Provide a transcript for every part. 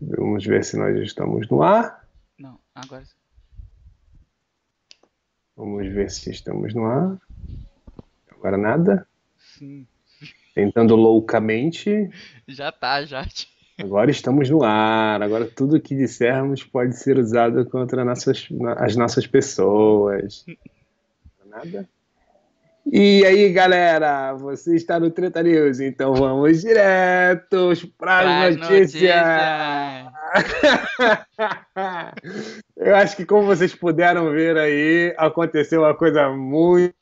Vamos ver se nós estamos no ar. Não, agora sim. Vamos ver se estamos no ar. Agora nada. Sim. Tentando loucamente. Já tá, já. Agora estamos no ar. Agora tudo que dissermos pode ser usado contra nossas, as nossas pessoas. Nada? E aí, galera, você está no Treta News, então vamos diretos para as notícias. Eu acho que, como vocês puderam ver aí, aconteceu uma coisa muito,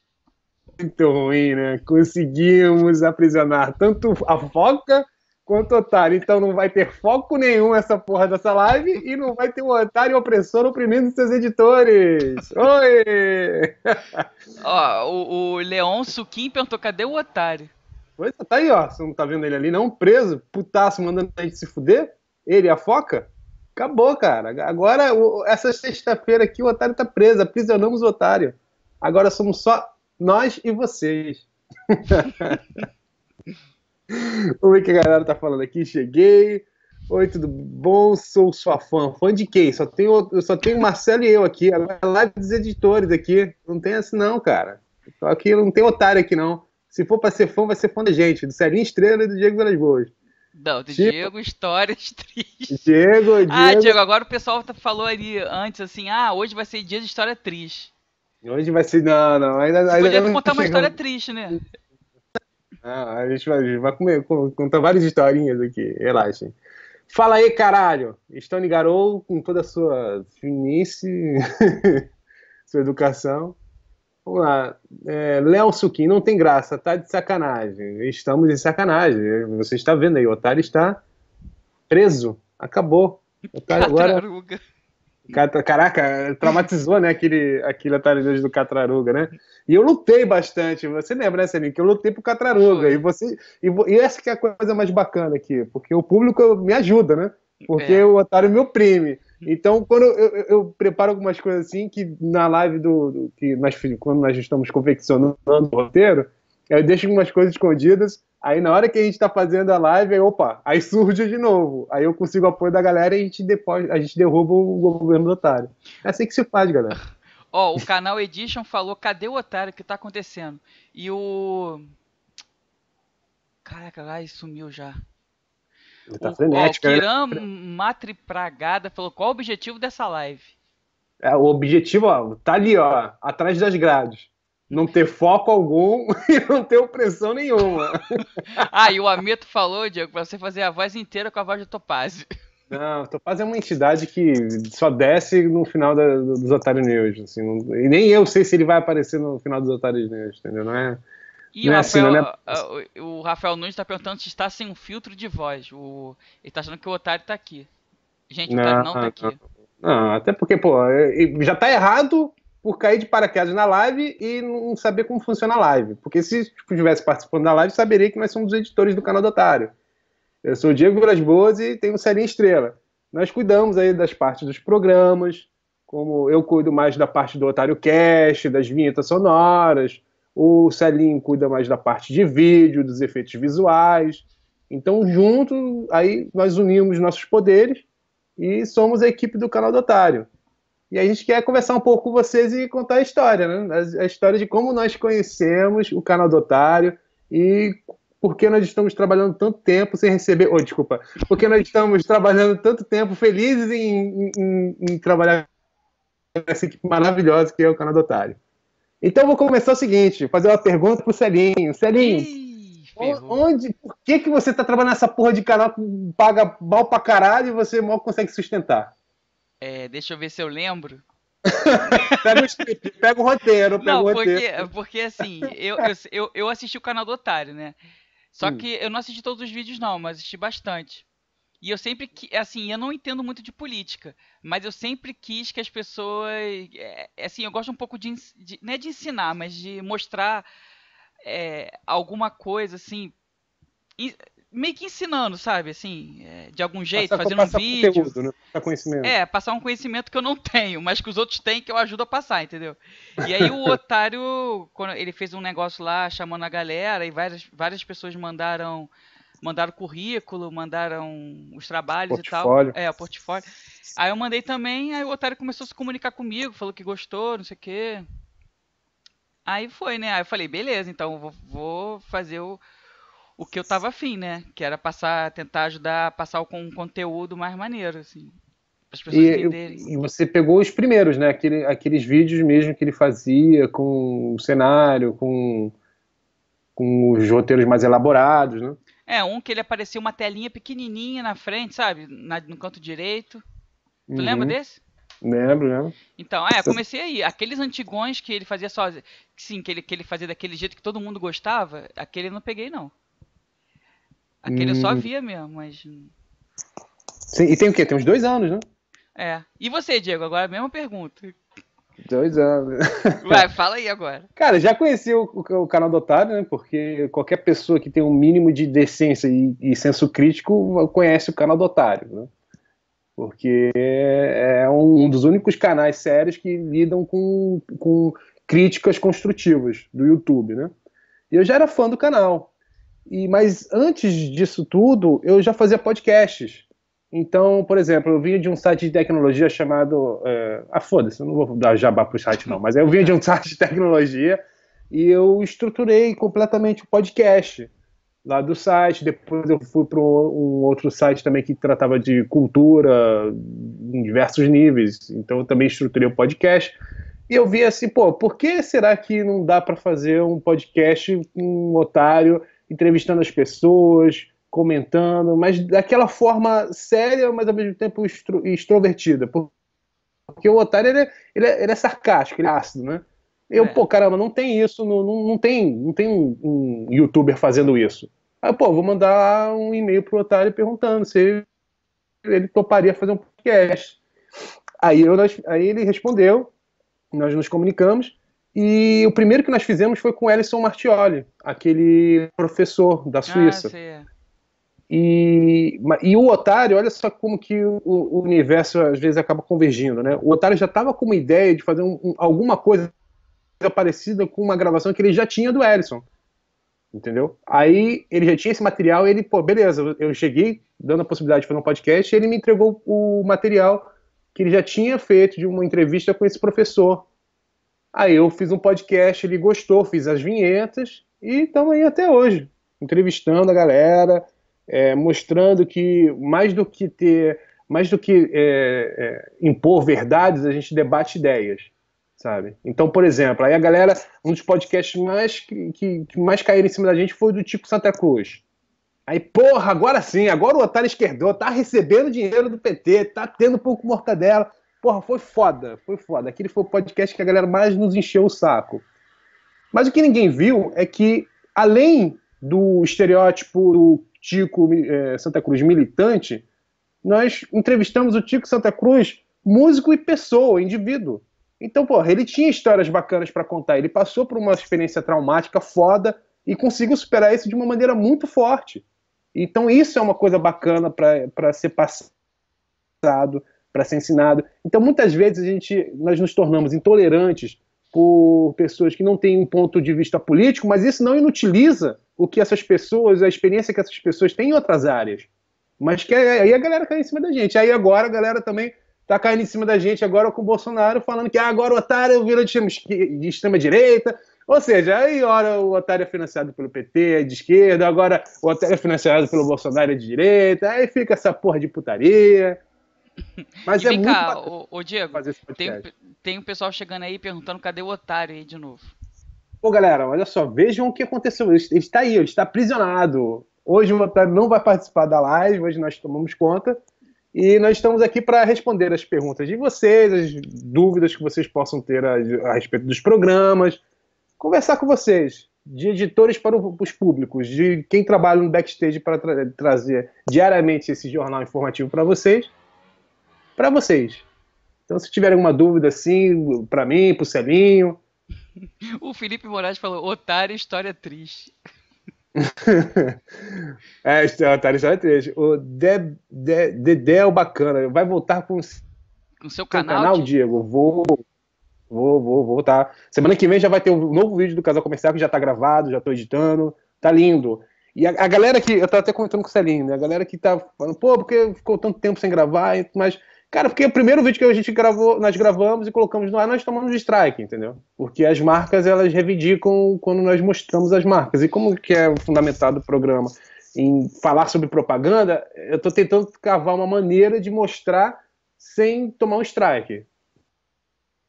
muito ruim, né? Conseguimos aprisionar tanto a foca quanto o otário. Então não vai ter foco nenhum essa porra dessa live e não vai ter o otário opressor oprimindo seus editores. Oi! ó, o, o Leon Suquim perguntou: cadê o otário? Pois tá aí, ó. Você não tá vendo ele ali, não? Preso, putaço, mandando a gente se fuder? Ele a foca? Acabou, cara. Agora, essa sexta-feira aqui, o otário tá preso. Aprisionamos o otário. Agora somos só nós e vocês. Vamos ver o que a galera tá falando aqui. Cheguei. Oi, tudo bom? Sou sua fã. Fã de quem? Só tenho, só tenho Marcelo e eu aqui. Agora é live dos editores aqui. Não tem assim, não, cara. Só aqui não tem otário aqui, não. Se for pra ser fã, vai ser fã da gente. Do Celinho Estrela e do Diego Velas Boas. Não, do tipo... Diego, histórias tristes. Diego, Diego. Ah, Diego, agora o pessoal tá, falou ali antes assim: ah, hoje vai ser dia de história triste. Hoje vai ser. Não, não. Ainda, Você ainda podia contar uma história triste, né? Ah, a gente vai, a gente vai comer, contar várias historinhas aqui, relaxem. Fala aí, caralho! Stone Garou, com toda a sua finice, sua educação. Vamos lá. É, Léo Suquim, não tem graça, tá de sacanagem. Estamos de sacanagem. Você está vendo aí, o otário está preso. Acabou. O otário agora. Caraca, traumatizou, né, aquele, aquele otário do Catraruga, né? E eu lutei bastante, você lembra, né, Celinho, que eu lutei pro Catraruga, e você, e, e, essa que é a coisa mais bacana aqui, porque o público me ajuda, né? Porque é. o otário me oprime. Então, quando eu, eu, eu, preparo algumas coisas assim, que na live do, do, que nós, quando nós estamos confeccionando o roteiro, eu deixo algumas coisas escondidas, Aí na hora que a gente tá fazendo a live, aí, opa, aí surge de novo. Aí eu consigo o apoio da galera e a gente, depois, a gente derruba o governo do otário. É assim que se faz, galera. Ó, oh, o canal Edition falou, cadê o otário? O que tá acontecendo? E o. Caraca, lá sumiu já. Ele tá o, frenético, ó, o Kiran né? Matripragada falou, qual o objetivo dessa live? É, o objetivo, ó, tá ali, ó, atrás das grades não ter foco algum e não ter opressão nenhuma. ah, e o Amito falou, Diego, pra você fazer a voz inteira com a voz do Topazio. Não, Topazio é uma entidade que só desce no final da, dos Otário News. Assim, não, e nem eu sei se ele vai aparecer no final dos Otário News, entendeu? Não é. E não o, Rafael, assim, não é... o Rafael Nunes está perguntando se está sem um filtro de voz. O, ele está achando que o Otário está aqui. Gente, o Otário não está aqui. Não, até porque, pô, já está errado por cair de paraquedas na live e não saber como funciona a live. Porque se tipo, estivesse participando da live, saberia que nós somos os editores do canal do Otário. Eu sou o Diego Vilas Boas e tenho o Selinho Estrela. Nós cuidamos aí das partes dos programas, como eu cuido mais da parte do Otário Cast, das vinhetas sonoras, o Celinho cuida mais da parte de vídeo, dos efeitos visuais. Então, junto, aí nós unimos nossos poderes e somos a equipe do canal do Otário. E a gente quer conversar um pouco com vocês e contar a história, né? A, história de como nós conhecemos o canal do Otário e por que nós estamos trabalhando tanto tempo sem receber. Oh, desculpa. Por que nós estamos trabalhando tanto tempo felizes em, em, em trabalhar essa equipe maravilhosa que é o canal do Otário. Então vou começar o seguinte, fazer uma pergunta pro Celinho. Celinho, Ih, onde, por que, que você tá trabalhando nessa porra de canal que paga mal pra caralho e você mal consegue sustentar? É, deixa eu ver se eu lembro. pega o script, pega o roteiro, pega não, o porque, roteiro. Porque assim, eu, eu, eu, assisti o canal do Otário, né? Só hum. que eu não assisti todos os vídeos, não, mas assisti bastante. E eu sempre assim, eu não entendo muito de política, mas eu sempre quis que as pessoas, é, assim, eu gosto um pouco de, de não é de ensinar, mas de mostrar é, alguma coisa assim, meio que ensinando, sabe? Assim, é, de algum jeito, passar, fazendo passar um vídeo. Conteúdo, né? Passar conhecimento. É, passar um conhecimento que eu não tenho, mas que os outros têm que eu ajudo a passar, entendeu? E aí o otário, quando ele fez um negócio lá chamando a galera, e várias, várias pessoas mandaram mandaram currículo, mandaram os trabalhos portfólio. e tal. É, o portfólio. Aí eu mandei também, aí o otário começou a se comunicar comigo, falou que gostou, não sei o quê. Aí foi, né? Aí eu falei, beleza, então vou, vou fazer o, o que eu tava afim, né? Que era passar, tentar ajudar a passar com um conteúdo mais maneiro, assim. As pessoas E, entenderem. e você pegou os primeiros, né? Aquele, aqueles vídeos mesmo que ele fazia com o cenário, com, com os roteiros mais elaborados, né? É, um que ele aparecia uma telinha pequenininha na frente, sabe? Na- no canto direito. Tu lembra Uhum. desse? Lembro, lembro. Então, é, comecei aí. Aqueles antigões que ele fazia sozinho, sim, que ele, que ele fazia daquele jeito que todo mundo gostava, aquele eu não peguei, não. Aquele eu só Hum. via mesmo, mas. Sim, e tem o quê? Tem uns dois anos, né? É. E você, Diego? Agora a mesma pergunta. Dois anos. Vai, fala aí agora. Cara, já conheci o, o- o canal do Otário, né? Porque qualquer pessoa que tem um mínimo de decência e, e senso crítico conhece o canal do Otário, né? Porque é um, um dos únicos canais sérios que lidam com, com críticas construtivas do YouTube, né? E eu já era fã do canal. E, mas antes disso tudo, eu já fazia podcasts. Então, por exemplo, eu vinha de um site de tecnologia chamado. é, ah, foda-se, eu não vou dar jabá pro site, não, mas eu vinha de um site de tecnologia e eu estruturei completamente o podcast lá do site. Depois eu fui para um outro site também que tratava de cultura em diversos níveis. Então eu também estruturei o podcast. E eu vi assim, pô, por que será que não dá para fazer um podcast com um otário entrevistando as pessoas, comentando, mas daquela forma séria, mas ao mesmo tempo extro- extrovertida? Por- Porque o otário ele é, ele é, ele é sarcástico, ele é ácido, né? Eu, É. pô, caramba, não tem isso, não, não, não tem, não tem um, um youtuber fazendo isso. Aí, pô, vou mandar um e-mail pro otário perguntando se ele toparia fazer um podcast. Aí, eu, aí ele respondeu, nós nos comunicamos, e o primeiro que nós fizemos foi com o Ellison Martioli, aquele professor da Suíça. Ah, sei, é. E, e o Otário, olha só como que o, o universo às vezes acaba convergindo, né? O Otário já estava com uma ideia de fazer um- um- alguma coisa parecida com uma gravação que ele já tinha do Ellison. Entendeu? Aí ele já tinha esse material ele, pô, beleza, eu- eu cheguei dando a possibilidade de fazer um podcast e ele me entregou o material que ele já tinha feito de uma entrevista com esse professor. Aí eu fiz um podcast, ele gostou, fiz as vinhetas e estamos aí até hoje, entrevistando a galera, é, mostrando que mais do que ter, mais do que é, é, impor verdades, a gente debate ideias, sabe? Então, por exemplo, aí a galera, um dos podcasts mais que, que, que mais caíram em cima da gente foi do Tico Santa Cruz. Aí, porra, agora sim, agora o otário esquerdou, tá recebendo dinheiro do PT, tá tendo pouco mortadela. Porra, foi foda, foi foda. Aquele foi o podcast que a galera mais nos encheu o saco. Mas o que ninguém viu é que, além do estereótipo do Tico eh, Santa Cruz militante, nós entrevistamos o Tico Santa Cruz músico e pessoa, indivíduo. Então, porra, ele tinha histórias bacanas para contar. Ele passou por uma experiência traumática foda e conseguiu superar isso de uma maneira muito forte. Então, isso é uma coisa bacana para ser passado, para ser ensinado. Então, muitas vezes a gente, nós nos tornamos intolerantes por pessoas que não têm um ponto de vista político, mas isso não inutiliza o que essas pessoas, a experiência que essas pessoas têm em outras áreas. Mas que aí a galera cai em cima da gente. Aí agora a galera também tá caindo em cima da gente agora com o Bolsonaro falando que ah, agora o otário virou de extrema, direita. Ou seja, aí ora o otário é financiado pelo PT, é de esquerda, agora o otário é financiado pelo Bolsonaro é de direita, aí fica essa porra de putaria. Mas E é muito cá, ô, ô, Diego, tem, tem um pessoal chegando aí perguntando cadê o otário aí de novo. Pô, galera, olha só, vejam o que aconteceu. Ele está aí, ele está aprisionado. Hoje o Otário não vai participar da live, hoje nós tomamos conta. E nós estamos aqui para responder as perguntas de vocês, as dúvidas que vocês possam ter a, a respeito dos programas, conversar com vocês, de editores para o- os públicos, de quem trabalha no backstage para tra- trazer diariamente esse jornal informativo para vocês, para vocês. Então, se tiver alguma dúvida assim, para mim, para o Celinho, O Felipe Moraes falou, otário, história triste. É, Otário História 3. O De- De- Dedé é o bacana. Vai voltar com o seu Com seu canal, canal, Di- Diego? Vou. Vou, vou, vou voltar. Semana que vem já vai ter um novo vídeo do Casal Comercial que já tá gravado, já tô editando. Tá lindo. E a, a, galera que. Eu tava até comentando com o Celinho, né? A galera que tá falando, pô, porque ficou tanto tempo sem gravar, mas. Cara, porque o primeiro vídeo que a gente gravou, nós gravamos e colocamos no ar, nós tomamos strike, entendeu? Porque as marcas, elas reivindicam quando nós mostramos as marcas. E como que é fundamentado o programa em falar sobre propaganda, eu tô tentando cavar uma maneira de mostrar sem tomar um strike.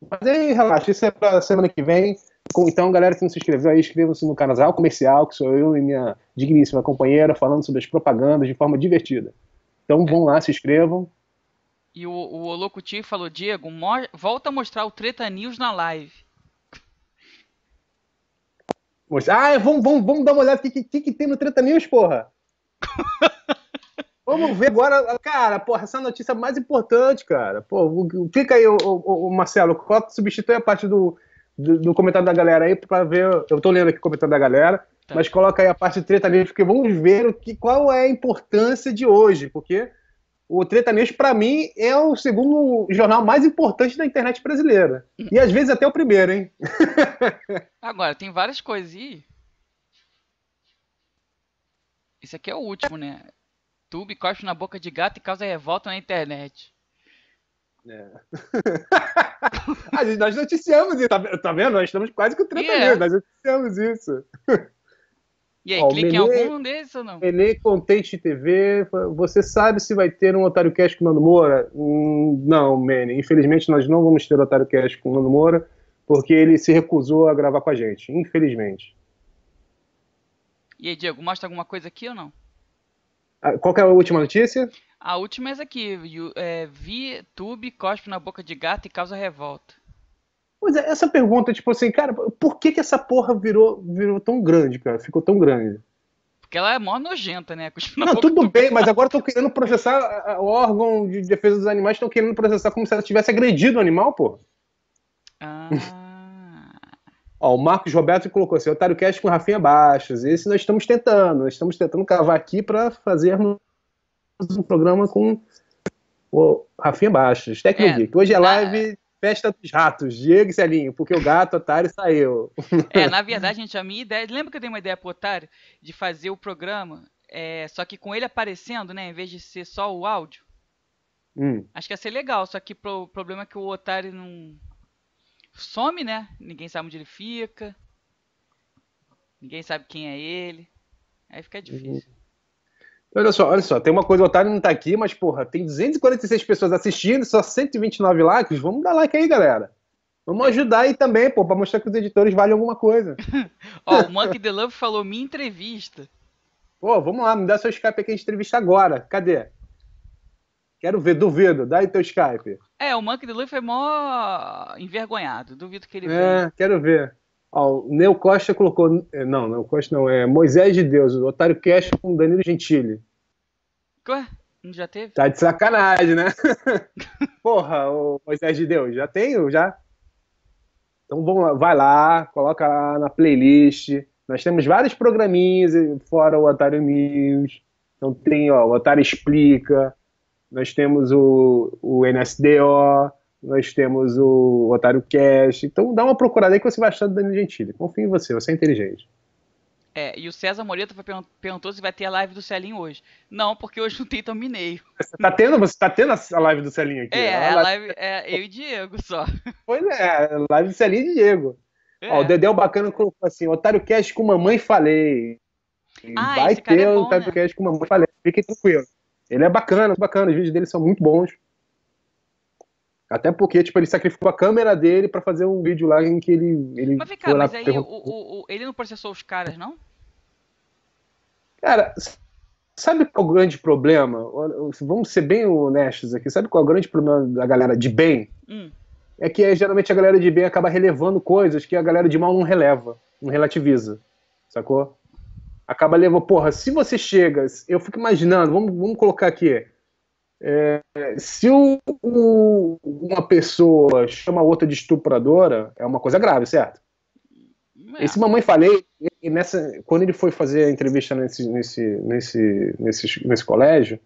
Mas aí, relaxa, isso é pra semana que vem. Então, galera que não se inscreveu aí, inscreva-se no canal Comercial, que sou eu e minha digníssima companheira, falando sobre as propagandas de forma divertida. Então, vão lá, se inscrevam. E o, o Olocuti falou, Diego, volta a mostrar o Treta News na live. Ah, vamos, vamos, vamos dar uma olhada o que, que, que tem no Treta News, porra. Vamos ver agora, cara, porra, essa notícia mais importante, cara. Pô, clica aí, o, o, o Marcelo, substitui a parte do, do, do, comentário da galera aí para ver. Eu tô lendo aqui o comentário da galera, tá. mas coloca aí a parte de treta news, porque vamos ver o que, qual é a importância de hoje, porque o Treta News, para mim, é o segundo jornal mais importante da internet brasileira. E às vezes até o primeiro, hein? Agora, tem várias coisas. Esse aqui é o último, né? YouTube, cospe na boca de gato e causa revolta na internet. É. nós noticiamos isso, tá, tá, vendo? Nós estamos quase com 30 yeah. nós noticiamos isso. E aí, Ó, clique Menê, em algum desses ou não? Menê Contente TV, você sabe se vai ter um Otário Cast com o Nando Moura? Hum, não, Menê, infelizmente nós não vamos ter Otário Cast com o Nando Moura, porque ele se recusou a gravar com a gente, infelizmente. E aí, Diego, mostra alguma coisa aqui ou não? Ah, qual é a última notícia? A última é essa aqui. É, VTube cospe na boca de gato e causa revolta. Pois é, essa pergunta, tipo assim, cara, por que que essa porra virou, virou tão grande, cara? Ficou tão grande? Porque ela é mó nojenta, né? Não, tudo bem, mas agora estão querendo processar o órgão de defesa dos animais, estão querendo processar como se ela tivesse agredido o animal, pô. Ah. Ó, o Marcos Roberto colocou assim: Otário Cast com Rafinha Baixas. Esse nós estamos tentando, nós estamos tentando cavar aqui para fazermos um programa com o Rafinha Baixas, Tecnogeek. É, Hoje é live Festa dos Ratos, Diego e Celinho, porque o gato Otário saiu. É, na verdade, gente, a minha ideia. Lembra que eu dei uma ideia pro Otário de fazer o programa, é, só que com ele aparecendo, né, em vez de ser só o áudio? Hum. Acho que ia ser legal, só que o problema é que o Otário não some, né? Ninguém sabe onde ele fica. Ninguém sabe quem é ele. Aí fica difícil. Olha só, olha só, tem uma coisa, o Otário não tá aqui, mas porra, tem 246 pessoas assistindo, só 129 likes. Vamos dar like aí, galera. Vamos ajudar aí também, pô, pra mostrar que os editores valem alguma coisa. Ó, o Monkey The Love falou minha entrevista. Pô, vamos lá, me dá seu Skype aqui, a entrevista agora. Cadê? Quero ver, duvido. Dá aí teu Skype. É, o Monkey D. foi mó envergonhado. Duvido que ele É, venha. quero ver. Ó, o Neo Costa colocou. É, não, Neo Costa não. É Moisés de Deus, o Otário Cash com Danilo Gentili. Ué? Já teve? Tá de sacanagem, né? Porra, o Moisés de Deus, já tenho, já. Então vamos lá, vai lá, coloca lá na playlist. Nós temos vários programinhas fora o Otário News. Então tem, ó, o Otário Explica, nós temos o, o NSDO, nós temos o Otário Cash. Então dá uma procurada aí que você vai achar do Danilo Gentili. Confio em você, você é inteligente. É, e o César Moreta perguntou se vai ter a live do Celinho hoje. Não, porque hoje não tem Mineiro. Você tá tendo, você tá tendo a live do Celinho aqui? É, a live, é eu e Diego só. Pois é, live do Celinho e Diego. É. Ó, o Dedéu Bacana colocou assim, Otário Cash com mamãe falei. Ah, vai ter é bom, o Otário né? Cash com mamãe falei. Fique tranquilo. Ele é bacana, bacana, os vídeos dele são muito bons. Até porque, tipo, ele sacrificou a câmera dele para fazer um vídeo lá em que ele. ele mas vem cá, mas aí o, o, o, ele não processou os caras, não? Cara, sabe qual é o grande problema? Vamos ser bem honestos aqui. Sabe qual é o grande problema da galera de bem? Hum. É que geralmente a galera de bem acaba relevando coisas que a galera de mal não releva, não relativiza. Sacou? acaba levando. Porra, se você chega, eu fico imaginando, vamos, vamos colocar aqui. É, se o, o, uma pessoa chama outra de estupradora, é uma coisa grave, certo? É. Esse mamãe falei, nessa, quando ele foi fazer a entrevista nesse, nesse, nesse, nesse, nesse colégio,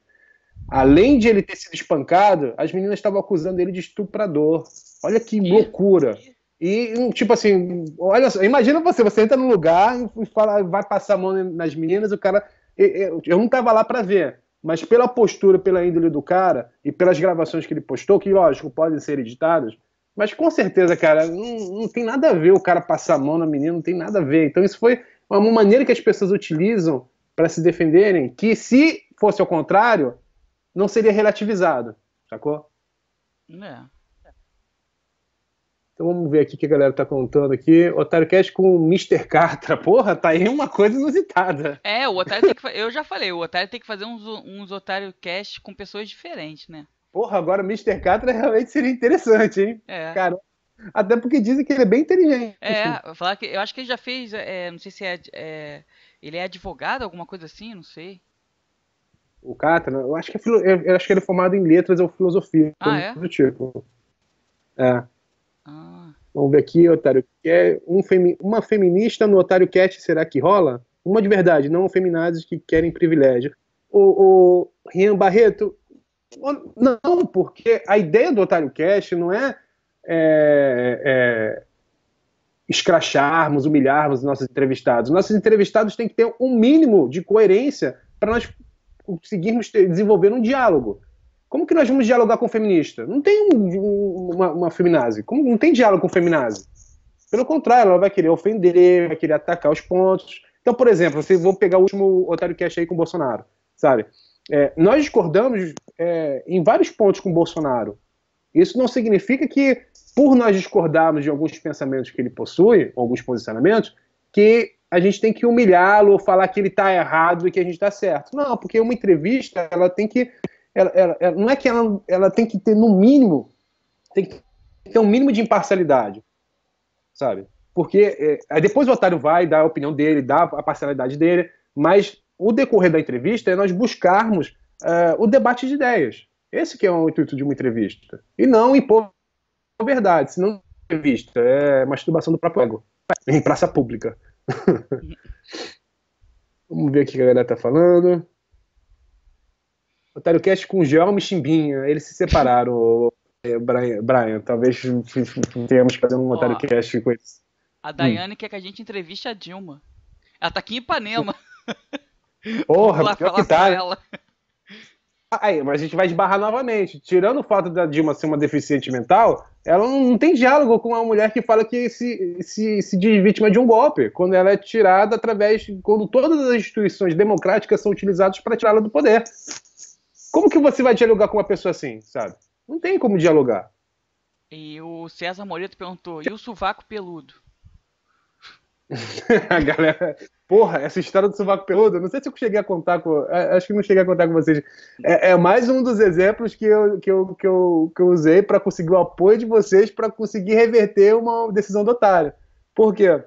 além de ele ter sido espancado, as meninas estavam acusando ele de estuprador. Olha que loucura. E, tipo assim, olha só, imagina você, você entra num lugar e fala, vai passar a mão nas meninas, o cara. Eu não tava lá para ver, mas pela postura, pela índole do cara e pelas gravações que ele postou, que lógico, podem ser editadas, mas com certeza, cara, não, não tem nada a ver o cara passar a mão na menina, não tem nada a ver. Então isso foi uma maneira que as pessoas utilizam para se defenderem, que se fosse ao contrário, não seria relativizado, sacou? É. Então vamos ver aqui o que a galera tá contando aqui. Otário Cast com o Mr. Catra. Porra, tá aí uma coisa inusitada. É, o Otário tem que Eu já falei, o Otário tem que fazer uns, uns Otário Cast com pessoas diferentes, né? Porra, agora o Mr. Catra realmente seria interessante, hein? É. Cara, até porque dizem que ele é bem inteligente. É, falar que eu acho que ele já fez, é, não sei se é, é, ele é advogado, alguma coisa assim, não sei. O Catra, eu acho que é, eu acho que ele é formado em letras ou filosofia, ah, é? do tipo. É. Ah. Vamos ver aqui, Otário. Quer um femi uma feminista no Otário Cat, será que rola? Uma de verdade, não feminazes que querem privilégio. O, o Rian Barreto, não, porque a ideia do Otário Cast não é, é, é escracharmos, humilharmos os nossos entrevistados. Nossos entrevistados têm que ter um mínimo de coerência para nós conseguirmos ter, desenvolver um diálogo. Como que nós vamos dialogar com feminista? Não tem um, uma, uma feminazi. Como, não tem diálogo com feminazi. Pelo contrário, ela vai querer ofender, vai querer atacar os pontos. Então, por exemplo, vocês vão pegar o último Otário Cash aí com o Bolsonaro, sabe? É, nós discordamos é, em vários pontos com o Bolsonaro. Isso não significa que, por nós discordarmos de alguns pensamentos que ele possui, alguns posicionamentos, que a gente tem que humilhá-lo ou falar que ele está errado e que a gente está certo. Não, porque uma entrevista, ela tem que ela, ela, ela, não é que ela, ela tem que ter, no mínimo, tem que ter um mínimo de imparcialidade, sabe? Porque é, depois o otário vai dar a opinião dele, dá a parcialidade dele, mas o decorrer da entrevista é nós buscarmos uh, o debate de ideias. Esse que é o intuito de uma entrevista. E não impor verdade, senão entrevista é masturbação do próprio ego. Em praça pública. Vamos ver o que a galera tá falando. Otário Cast com João e Chimbinha. Eles se separaram, Brian, Brian. Talvez tenhamos que fazer um Otário Cast com eles. A Daiane hum. quer que a gente entreviste a Dilma. Ela tá aqui em Ipanema. Porra, pior que tá. Ela. Aí, mas a gente vai esbarrar novamente. Tirando o fato da Dilma ser uma deficiente mental, ela não tem diálogo com uma mulher que fala que se, se, se diz vítima de um golpe, quando ela é tirada através. quando todas as instituições democráticas são utilizadas para tirá-la do poder. Como que você vai dialogar com uma pessoa assim, sabe? Não tem como dialogar. E o César Moreto perguntou: e o sovaco peludo? a galera. Porra, essa história do sovaco peludo, não sei se eu cheguei a contar com. É, acho que não cheguei a contar com vocês. É, é mais um dos exemplos que eu, que eu, que eu, que eu usei para conseguir o apoio de vocês para conseguir reverter uma decisão do otário. Por quê?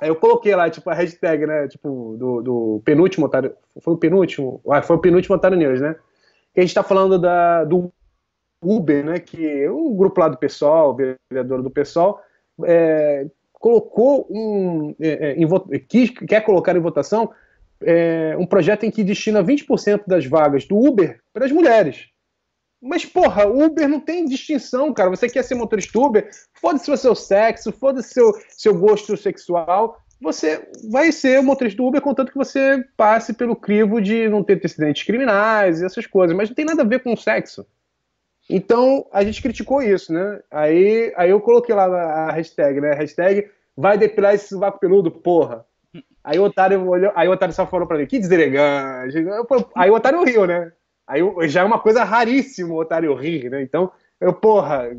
Aí eu coloquei lá, tipo, a hashtag, né? Tipo, do, do penúltimo otário. Foi o penúltimo? Ah, foi o penúltimo otário news, né? Que a gente tá falando da, do Uber, né? Que um grupo lá do pessoal, vereador do pessoal, é, colocou um. É, é, quis, quer colocar em votação é, um projeto em que destina 20% das vagas do Uber para as mulheres. Mas, porra, Uber não tem distinção, cara. Você quer ser motorista Uber? Foda-se o seu sexo, foda-se seu, seu gosto sexual. Você vai ser motorista Uber contanto que você passe pelo crivo de não ter antecedentes criminais e essas coisas. Mas não tem nada a ver com sexo. Então, a gente criticou isso, né? Aí, aí eu coloquei lá a hashtag, né? Hashtag vai depilar esse sovaco peludo, porra. Aí o otário olhou, aí o otário só falou pra mim, que deselegante. Aí o otário riu, né? Aí já é uma coisa raríssima o otário rir, né? Então, eu, porra,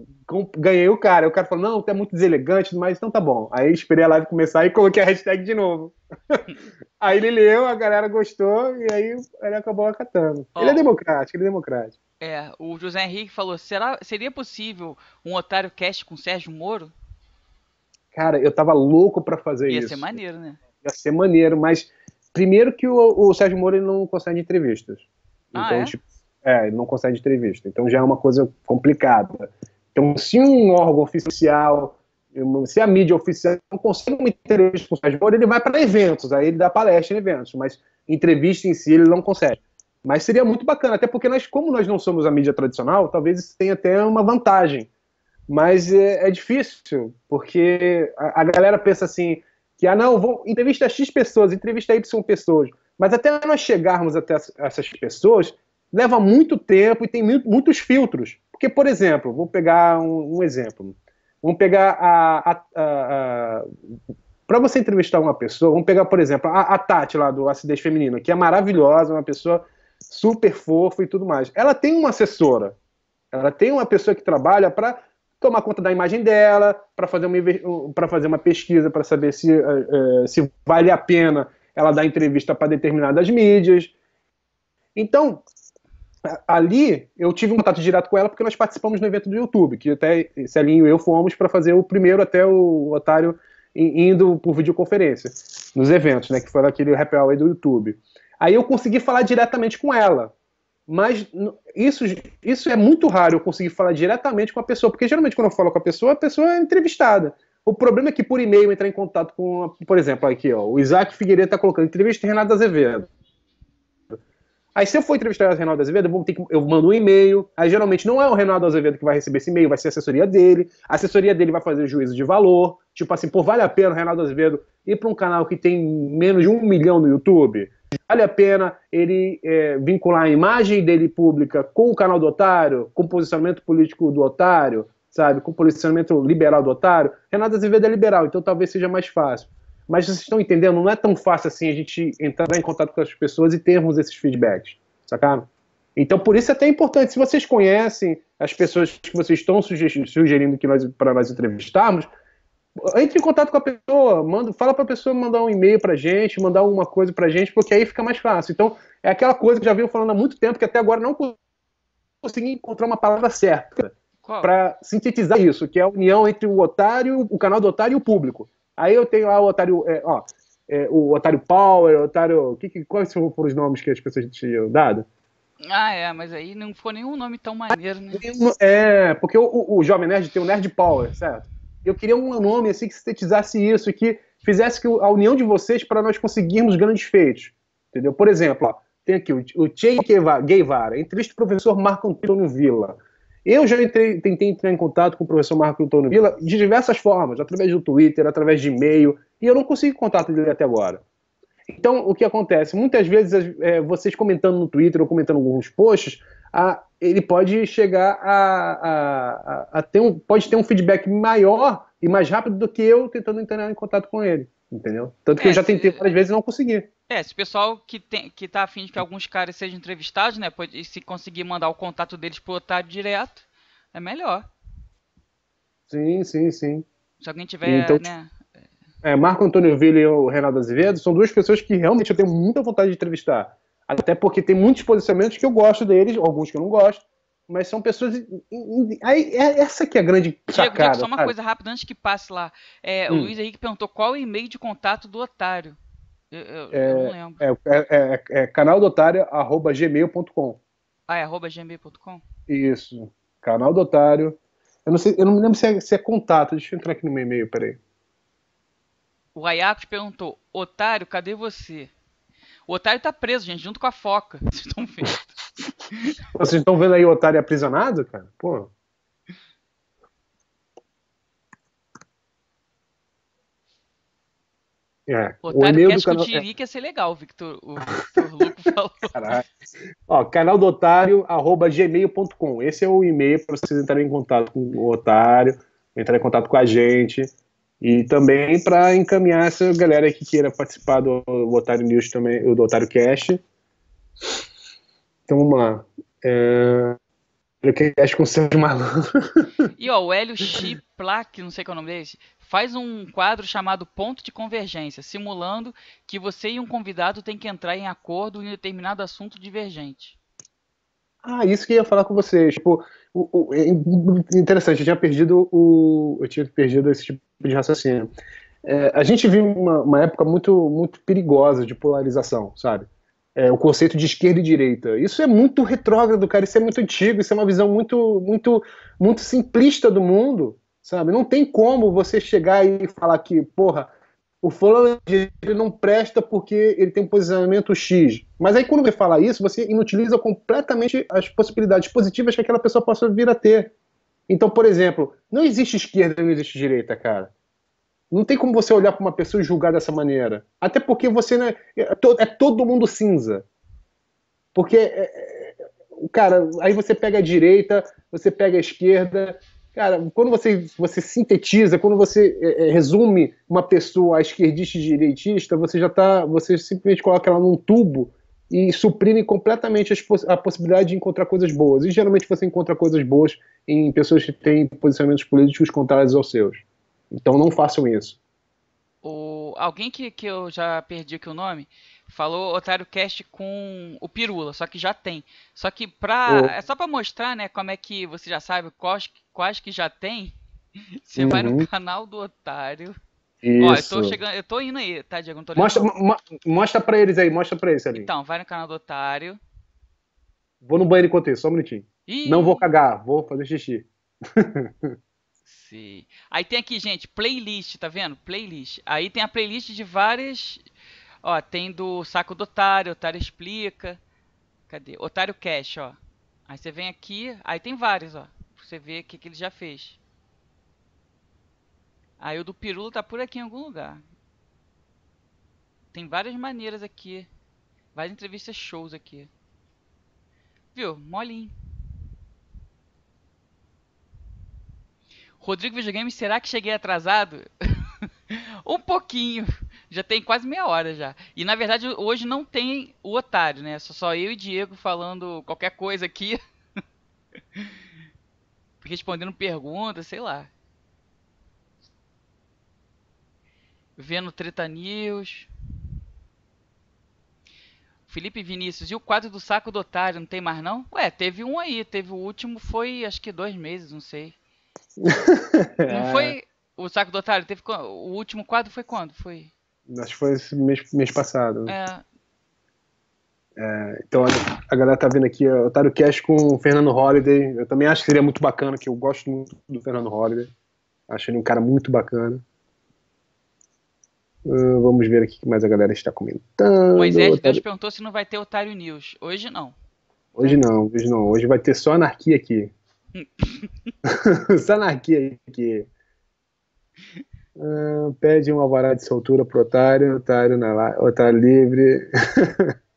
ganhei o cara. O cara falou, não, tu é muito deselegante, mas então tá bom. Aí esperei a live começar e coloquei a hashtag de novo. aí ele leu, a galera gostou e aí ele acabou acatando. Oh, ele é democrático, ele é democrático. É, o José Henrique falou, será, seria possível um otário cast com Sérgio Moro? Cara, eu tava louco para fazer Ia isso. Ia ser maneiro, né? Ia ser maneiro, mas primeiro que o, o Sérgio Moro não consegue entrevistas. Ah, então, é? tipo, é, não consegue entrevista. Então já é uma coisa complicada. Então, se um órgão oficial, se a mídia oficial não consegue uma entrevista com o Sérgio Moro, ele vai para eventos, aí ele dá palestra em eventos, mas entrevista em si ele não consegue. Mas seria muito bacana, até porque nós, como nós não somos a mídia tradicional, talvez isso tenha até uma vantagem. Mas é, é difícil, porque a, a, galera pensa assim, que, ah, não, vou entrevista X pessoas, entrevista Y pessoas. Mas até nós chegarmos até essas pessoas, leva muito tempo e tem muitos filtros. Porque, por exemplo, vou pegar um, um exemplo. Vamos pegar a, a, a, a para você entrevistar uma pessoa, vamos pegar, por exemplo, a, Tati lá do Acidez Feminino, que é maravilhosa, uma pessoa super fofa e tudo mais. Ela tem uma assessora, ela tem uma pessoa que trabalha para tomar conta da imagem dela, para fazer uma, fazer uma pesquisa, para saber se, uh, se vale a pena ela dar entrevista para determinadas mídias. Então, ali eu tive um contato direto com ela porque nós participamos no evento do YouTube, que até Celinho e eu fomos para fazer o primeiro até o Otário indo por videoconferência nos eventos, né, que foi aquele happy hour do YouTube. Aí eu consegui falar diretamente com ela. Mas isso, isso é muito raro eu conseguir falar diretamente com a pessoa, porque geralmente quando eu falo com a pessoa, a pessoa é entrevistada. O problema é que por e-mail entrar em contato com, por exemplo, aqui, ó, o Isaac Figueiredo está colocando entrevista em Renato Azevedo. Aí se eu for entrevistar o Renato Azevedo, eu, vou ter que, eu mando um e-mail. Aí geralmente não é o Renato Azevedo que vai receber esse e-mail, vai ser a assessoria dele. A assessoria dele vai fazer juízo de valor. Tipo assim, pô, vale a pena o Renato Azevedo ir para um canal que tem menos de um milhão no YouTube? Vale a pena ele é, vincular a imagem dele pública com o canal do otário, com o posicionamento político do otário, sabe? Com posicionamento liberal do otário. Renato Azevedo é liberal, então talvez seja mais fácil. Mas vocês estão entendendo, não é tão fácil assim a gente entrar em contato com as pessoas e termos esses feedbacks, sacaram? Então, por isso é até importante, se vocês conhecem as pessoas que vocês estão sugerindo que nós, para nós entrevistarmos, entre em contato com a pessoa, manda, fala para a pessoa mandar um e-mail para gente, mandar alguma coisa para gente, porque aí fica mais fácil. Então, é aquela coisa que já venho falando há muito tempo, que até agora não consegui encontrar uma palavra certa para sintetizar isso, que é a união entre o otário, o canal do otário e o público. Aí eu tenho lá o otário, é, ó, é, o otário Power, o otário. Que, que, quais foram os nomes que as pessoas tinham dado? Ah, é, mas aí não foi nenhum nome tão maneiro, né? É, porque o, o, o Jovem Nerd tem o Nerd Power, certo? Eu queria um nome assim que sintetizasse isso e que fizesse que a união de vocês para nós conseguirmos grandes feitos. Entendeu? Por exemplo, ó, tem aqui o, o Che Guevara, entrevista do professor Marco Antônio Villa. Eu já entrei, tentei entrar em contato com o professor Marco Antônio Villa de diversas formas, através do Twitter, através de e-mail, e eu não consegui contato dele até agora. Então, o que acontece? Muitas vezes, é, vocês comentando no Twitter ou comentando alguns posts, a, ele pode chegar a, a, a, ter um, pode ter um feedback maior e mais rápido do que eu tentando entrar em contato com ele, entendeu? Tanto que é, eu já tentei várias vezes e não consegui. É, se o pessoal que, tem, que tá afim de que alguns caras sejam entrevistados, né, pode, se conseguir mandar o contato deles pro Otário direto, é melhor. Sim, sim, sim. Se alguém tiver, então, né... É, Marco Antônio Villa e o Renato Azevedo são duas pessoas que realmente eu tenho muita vontade de entrevistar. Até porque tem muitos posicionamentos que eu gosto deles, alguns que eu não gosto, mas são pessoas. Aí, é essa que é a grande sacada. Diego, só uma sabe? coisa rápida antes que passe lá. É, hum. O Luiz Henrique perguntou qual é o e-mail de contato do otário. Eu, eu, é, eu não lembro. É, é, é, é canal do otário, arroba gmail.com. Ah, é arroba gmail.com? Isso. Canal do otário. Eu não, sei, eu não me lembro se é, se é contato. Deixa eu entrar aqui no meu e-mail, peraí. O Ayakos perguntou: Otário, cadê você? O otário tá preso, gente, junto com a foca. Vocês estão vendo? Vocês estão vendo aí o otário aprisionado, cara? Pô. É. O otário quer canal... que ia ser legal, Victor, o Victor Luco falou. Caralho. Ó, canal do otário, arroba gmail.com. Esse é o e-mail para vocês entrarem em contato com o otário, entrar em contato com a gente. E também para encaminhar essa galera que queira participar do, do Otário News também, do Otário Cast. Então vamos lá. É... Cash com o Sérgio Malandro. E ó, o Hélio Chiplac, não sei qual é o nome desse, faz um quadro chamado Ponto de Convergência, simulando que você e um convidado têm que entrar em acordo em determinado assunto divergente. Ah, isso que eu ia falar com vocês. Tipo, o, o, é interessante, eu tinha perdido o. Eu tinha perdido esse tipo de raciocínio. É, a gente vive uma, uma, época muito, muito perigosa de polarização, sabe? É, o conceito de esquerda e direita. Isso é muito retrógrado, cara. Isso é muito antigo. Isso é uma visão muito, muito, muito simplista do mundo, sabe? Não tem como você chegar e falar que, porra, o fulano ele não presta porque ele tem um posicionamento X. Mas aí quando você fala isso, você inutiliza completamente as possibilidades positivas que aquela pessoa possa vir a ter. Então, por exemplo, não existe esquerda, não existe direita, cara. Não tem como você olhar para uma pessoa e julgar dessa maneira. Até porque você não é, é, é todo mundo cinza. Porque, é, cara, aí você pega a direita, você pega a esquerda. Cara, quando você, você sintetiza, quando você é resume uma pessoa a esquerdista e direitista, você já tá. Você simplesmente coloca ela num tubo e suprime completamente a possibilidade de encontrar coisas boas. E geralmente você encontra coisas boas em pessoas que têm posicionamentos políticos contrários aos seus. Então não façam isso. O, alguém que, que eu já perdi aqui o nome falou Otário Cast com o Pirula, só que já tem. Só que pra. É só pra mostrar, né, como é que você já sabe quais, quais que já tem. Você uhum. vai no uhum. canal do Otário. Isso. Ó, eu tô chegando, eu tô indo aí, tá, Diego? mostra, mo mostra pra eles aí, mostra pra eles ali. Então, vai no canal do Otário. Vou no banheiro enquanto isso, só um minutinho. Ih. Não vou cagar, vou fazer xixi. Sim. Aí tem aqui, gente, playlist, tá vendo? Playlist. Aí tem a playlist de várias. Ó, tem do Saco do Otário, Otário Explica. Cadê? Otário Cash, ó. Aí você vem aqui, aí tem vários, ó. Pra você ver o que, que ele já fez. Aí o do Pirulo tá por aqui em algum lugar. Tem várias maneiras aqui. Várias entrevistas shows aqui. Viu? Molinho. Rodrigo Videogame, será que cheguei atrasado? um pouquinho. Já tem quase meia hora já. E na verdade hoje não tem o otário, né? Só, só eu e Diego falando qualquer coisa aqui. Respondendo perguntas, sei lá. Vendo Treta News. Felipe Vinícius, e o quadro do saco do otário, não tem mais não? Ué, teve um aí, teve o último, foi acho que dois meses, não sei. Não foi o Saco do Otário? Teve, o último quadro foi quando? Foi? Acho que foi esse mês, mês passado. É. é então a, galera tá vendo aqui o Otário Cash com o Fernando Holliday. Eu também acho que seria muito bacana, que eu gosto muito do Fernando Holliday. Acho ele um cara muito bacana. Uh, vamos ver aqui o que mais a galera está comentando. Moisés Otário... Deus perguntou se não vai ter Otário News. Hoje não. Hoje não, hoje não. Hoje vai ter só anarquia aqui. Sanarquia aqui. Ah, pede um alvará de soltura pro otário, otário, na, otário livre.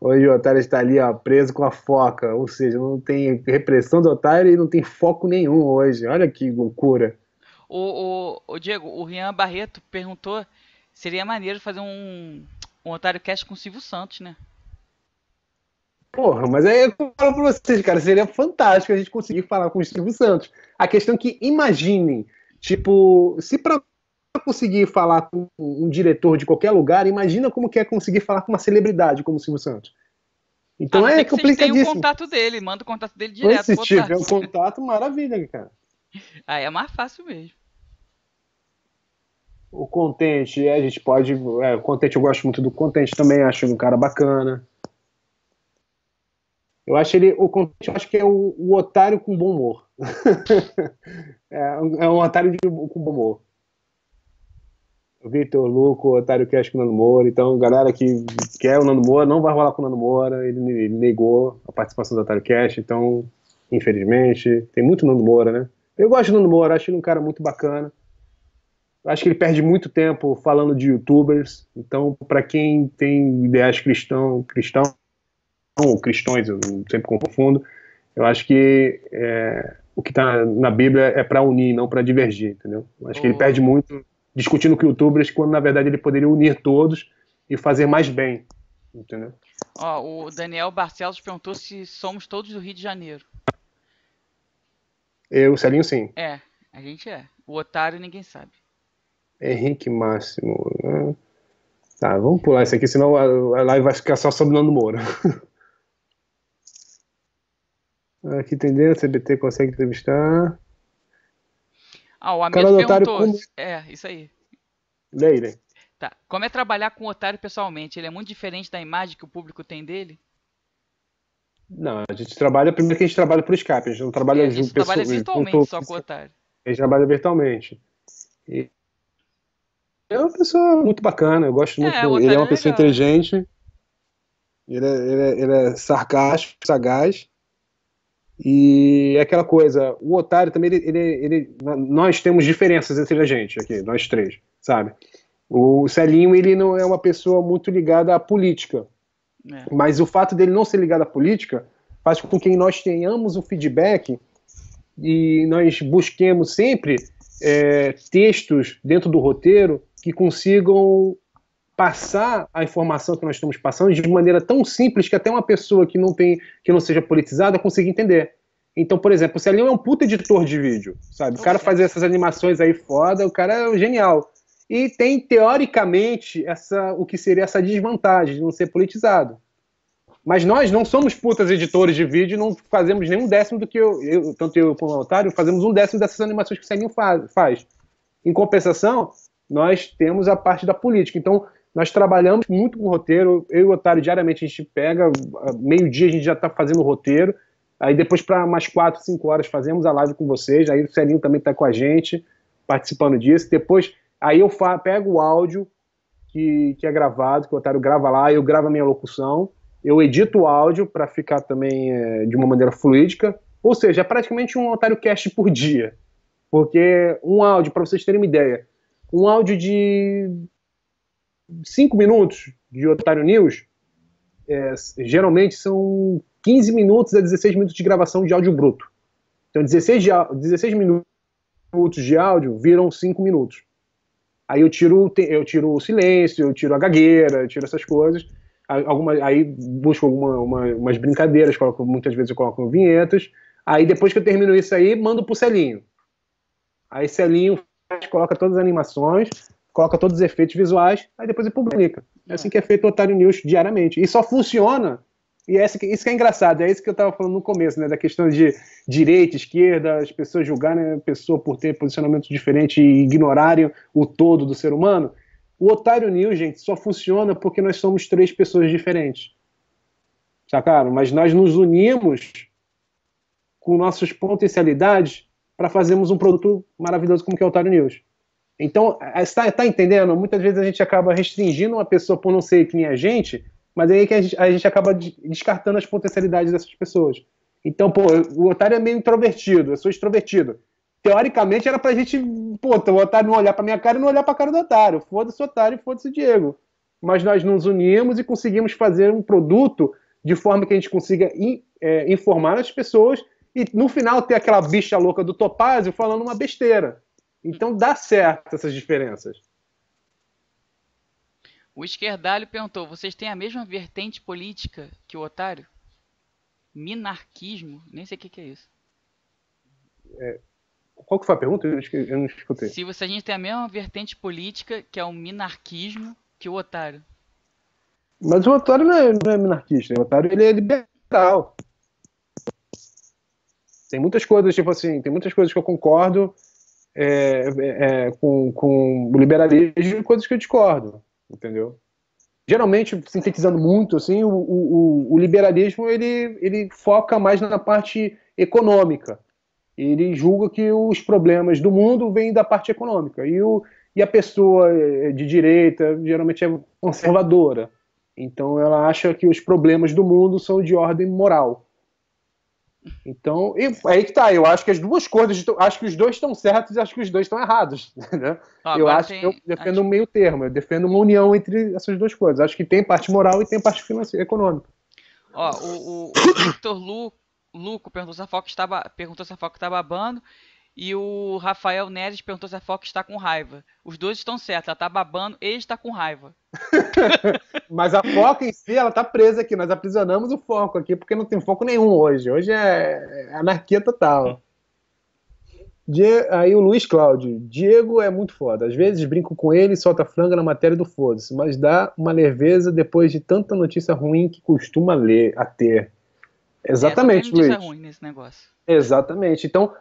Hoje o otário está ali ó, preso com a foca, ou seja, não tem repressão do otário e não tem foco nenhum hoje. Olha que loucura. O, o, o Diego, o Rian Barreto perguntou seria maneiro fazer um, um otário cast com o Silvio Santos, né? Porra, mas aí eu falo pra vocês, cara, seria fantástico a gente conseguir falar com o Silvio Santos. A questão é que, imaginem, tipo, se pra conseguir falar com um diretor de qualquer lugar, imagina como que é conseguir falar com uma celebridade como o Silvio Santos. Então ah, é complicadíssimo. Tem o contato dele, manda o contato dele direto. Se tiver o contato, maravilha, cara. Aí é mais fácil mesmo. O Contente, a gente pode. É, o Contente, eu gosto muito do Contente também, acho um cara bacana. Eu acho ele, o eu acho que é o, o otário com bom humor. é, é, um otário de, com bom humor. Vitor Luco, otário acha com o Nando Moura. Então, galera que quer o Nando Moura, não vai rolar com o Nando Moura. Ele, ele negou a participação do Otário Cash, então, infelizmente, tem muito Nando Moura, né? Eu gosto do Nando Moura, acho ele um cara muito bacana. Acho que ele perde muito tempo falando de youtubers. Então, para quem tem ideais cristão, cristão, ou cristãos, eu sempre confundo, eu acho que é, o que está na Bíblia é para unir, não para divergir, entendeu? Eu acho que ele perde muito discutindo com youtubers quando na verdade ele poderia unir todos e fazer mais bem, entendeu? Oh, o Daniel Barcelos perguntou se somos todos do Rio de Janeiro. Eu, Celinho, sim. É, a gente é. O otário ninguém sabe. Henrique Máximo. Né? Tá, vamos pular isso aqui, senão a live vai ficar só sobre Nando Moura. Aqui entendeu? CBT consegue entrevistar. Ah, o amigo perguntou. Como... É, isso aí. Leire. Tá. Como é trabalhar com o otário pessoalmente? Ele é muito diferente da imagem que o público tem dele? Não, a gente trabalha, primeiro que a gente trabalha por Skype, a gente não trabalha é, a gente trabalha virtualmente com, só com o otário. A gente trabalha virtualmente. E é uma pessoa muito bacana, eu gosto muito. É, ele é uma é pessoa legal. inteligente, ele é, ele, é, ele é sarcástico, sagaz E é aquela coisa, o otário também, ele, ele, ele, nós temos diferenças entre a gente aqui, nós três, sabe? O Celinho, ele não é uma pessoa muito ligada à política. É. Mas o fato dele não ser ligado à política faz com que nós tenhamos o feedback e nós busquemos sempre é, textos dentro do roteiro que consigam passar a informação que nós estamos passando de maneira tão simples que até uma pessoa que não tem que não seja politizada consiga entender. Então, por exemplo, o Celinho é um puta editor de vídeo, sabe? O cara faz essas animações aí foda, o cara é genial. E tem, teoricamente, essa, o que seria essa desvantagem de não ser politizado. Mas nós não somos putas editores de vídeo, não fazemos nenhum décimo do que eu, eu tanto eu como o Otário, fazemos um décimo dessas animações que o Celinho faz. Em compensação, nós temos a parte da política. Então, nós trabalhamos muito com roteiro. Eu e o Otário, diariamente, a gente pega, meio-dia a gente já está fazendo o roteiro. Aí depois, para mais quatro, cinco horas, fazemos a live com vocês. Aí o Celinho também está com a gente, participando disso. Depois, aí eu pego o áudio que, que é gravado, que o Otário grava lá, eu gravo a minha locução eu edito o áudio para ficar também é, de uma maneira fluídica, ou seja, é praticamente um Otário Cast por dia. Porque um áudio, para vocês terem uma ideia, um áudio de 5 minutos de Otário News, é, geralmente são 15 minutos a 16 minutos de gravação de áudio bruto. Então, 16, de, 16 minutos de áudio viram 5 minutos. Aí eu tiro, eu tiro o silêncio, eu tiro a gagueira, eu tiro essas coisas alguma, aí busco alguma, uma, umas brincadeiras, coloco, muitas vezes eu coloco vinhetas. Aí depois que eu termino isso aí, mando pro Celinho. Aí Celinho coloca todas as animações, coloca todos os efeitos visuais, aí depois ele publica. É assim que é feito o Otário News diariamente. E só funciona, e é isso que, isso que é engraçado, é isso que eu estava falando no começo, né, da questão de direita, esquerda, as pessoas julgarem a pessoa por ter posicionamento diferente e ignorarem o todo do ser humano. O Otário News, gente, só funciona porque nós somos três pessoas diferentes. Sacaram? Mas nós nos unimos com nossas potencialidades para fazermos um produto maravilhoso como que é o Otário News. Então, está tá entendendo? Muitas vezes a gente acaba restringindo uma pessoa por não ser que nem a gente, mas aí é que a gente, a gente acaba descartando as potencialidades dessas pessoas. Então, pô, o Otário é meio introvertido, eu sou extrovertido teoricamente era pra gente, pô, o otário não olhar pra minha cara e não olhar pra cara do otário. Foda-se o otário foda-se o Diego. Mas nós nos unimos e conseguimos fazer um produto de forma que a gente consiga in, é, informar as pessoas e no final ter aquela bicha louca do Topázio falando uma besteira. Então dá certo essas diferenças. O esquerdalho perguntou: vocês têm a mesma vertente política que o otário? Minarquismo? Nem sei o que, que é isso. É, qual que foi a pergunta? Eu, eu não escutei. Se você, a gente tem a mesma vertente política, que é o minarquismo, que o otário. Mas o otário não é, não é minarquista, o otário ele é liberal. Tem muitas coisas, tipo assim, tem muitas coisas que eu concordo é, é, é com, com o liberalismo e coisas que eu discordo, entendeu? Geralmente, sintetizando muito, assim, o, o, o liberalismo ele, ele foca mais na parte econômica ele julga que os problemas do mundo vêm da parte econômica. E, o, e a pessoa eh, de direita geralmente é conservadora. Então ela acha que os problemas do mundo são de ordem moral. Então, e, aí que tá, eu acho que as duas coisas, acho que os dois estão certos e acho que os dois estão errados. Né? Ah, eu acho tem, que eu defendo acho... um meio termo, eu defendo uma união entre essas duas coisas. Acho que tem parte moral e tem parte financeira, econômica. Ó, o, o, o Victor Lu Luco perguntou se a Fox está, perguntou se a Fox está babando. E o Rafael Neres perguntou se a Fox está com raiva. Os dois estão certos, ela está babando e está com raiva. Mas a Foca em si, ela está presa aqui. Nós aprisionamos o foco aqui porque não tem foco nenhum hoje. Hoje é, é anarquia total. Die... Aí o Luiz Cláudio. Diego é muito foda. Às vezes brinco com ele e solta franga na matéria do foda-se, mas dá uma leveza depois de tanta notícia ruim que costuma ler a ter. Exatamente, é, Luiz. ruim nesse negócio. Exatamente. Então,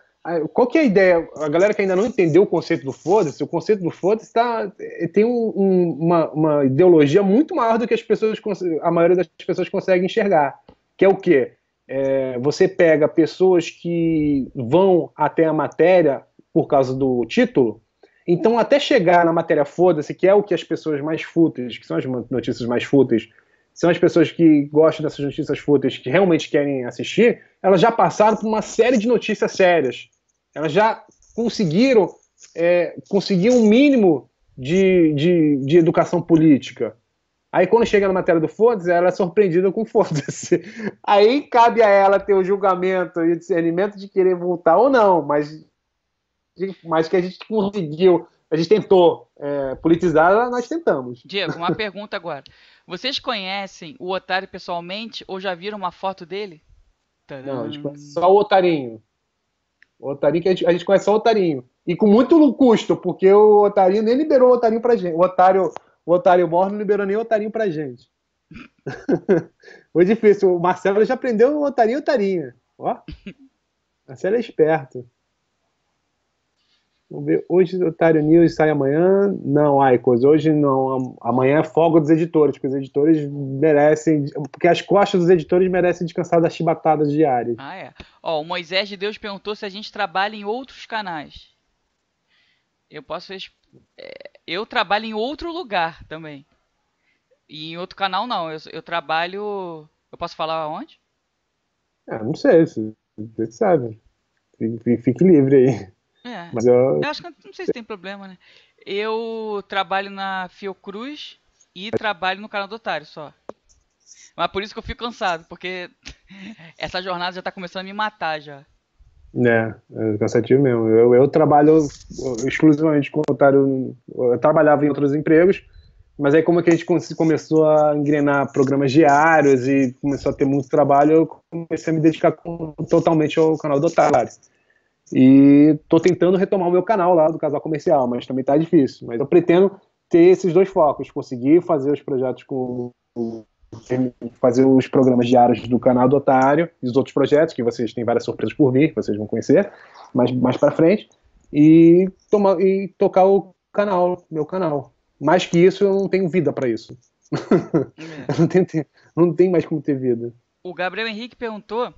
qual que é a ideia? A galera que ainda não entendeu o conceito do foda-se, o conceito do foda-se tá, tem um, um, uma, uma, ideologia muito maior do que as pessoas, a maioria das pessoas consegue enxergar. Que é o quê? É, você pega pessoas que vão até a matéria por causa do título, então até chegar na matéria foda-se, que é o que as pessoas mais fúteis, que são as notícias mais fúteis, são as pessoas que gostam dessas notícias fúteis, que realmente querem assistir, elas já passaram por uma série de notícias sérias. Elas já conseguiram é, conseguir um mínimo de, de, de educação política. Aí quando chega na matéria do foda-se, ela é surpreendida com foda-se. Aí cabe a ela ter o julgamento e o discernimento de querer voltar ou não, mas, mas que a gente conseguiu, a gente tentou é, politizar, nós tentamos. Diego, uma pergunta agora. Vocês conhecem o Otário pessoalmente ou já viram uma foto dele? Não, a gente conhece só o Otarinho. O Otarinho que a gente, a gente conhece só o Otarinho. E com muito custo, porque o Otarinho nem liberou o Otarinho pra gente. O Otário o Otário Mor não liberou nem o Otarinho pra gente. Foi difícil. O Marcelo já aprendeu o Otarinho e Otarinha. Ó. Marcelo é esperto. Vamos ver. Hoje o Otário News sai amanhã? Não, Aicos, hoje não. Amanhã é folga dos editores, porque os editores merecem. Porque as costas dos editores merecem descansar das chibatadas diárias. Ah, é. Ó, o Moisés de Deus perguntou se a gente trabalha em outros canais. Eu posso é, eu trabalho em outro lugar também. E em outro canal não. Eu, eu trabalho. Eu posso falar onde? Ah, não sei, você, você sabe. Fique, fique livre aí. É. Mas eu... eu acho que não sei se tem problema, né? Eu trabalho na Fiocruz e trabalho no canal do Otário só. Mas por isso que eu fico cansado, porque essa jornada já tá começando a me matar já. É, é cansativo mesmo. Eu, eu trabalho exclusivamente com otário. Eu trabalhava em outros empregos, mas aí como é que a gente começou a engrenar programas diários e começou a ter muito trabalho, eu comecei a me dedicar totalmente ao canal do Otário. E tô tentando retomar o meu canal lá do Casal Comercial, mas também tá difícil. Mas eu pretendo ter esses dois focos, conseguir fazer os projetos com fazer os programas diários do canal do Otário e os outros projetos, que vocês têm várias surpresas por vir, que vocês vão conhecer mais, mais para frente, e, tomar, e tocar o canal, meu canal. Mais que isso, eu não tenho vida para isso. É. não, tenho, não tem mais como ter vida. O Gabriel Henrique perguntou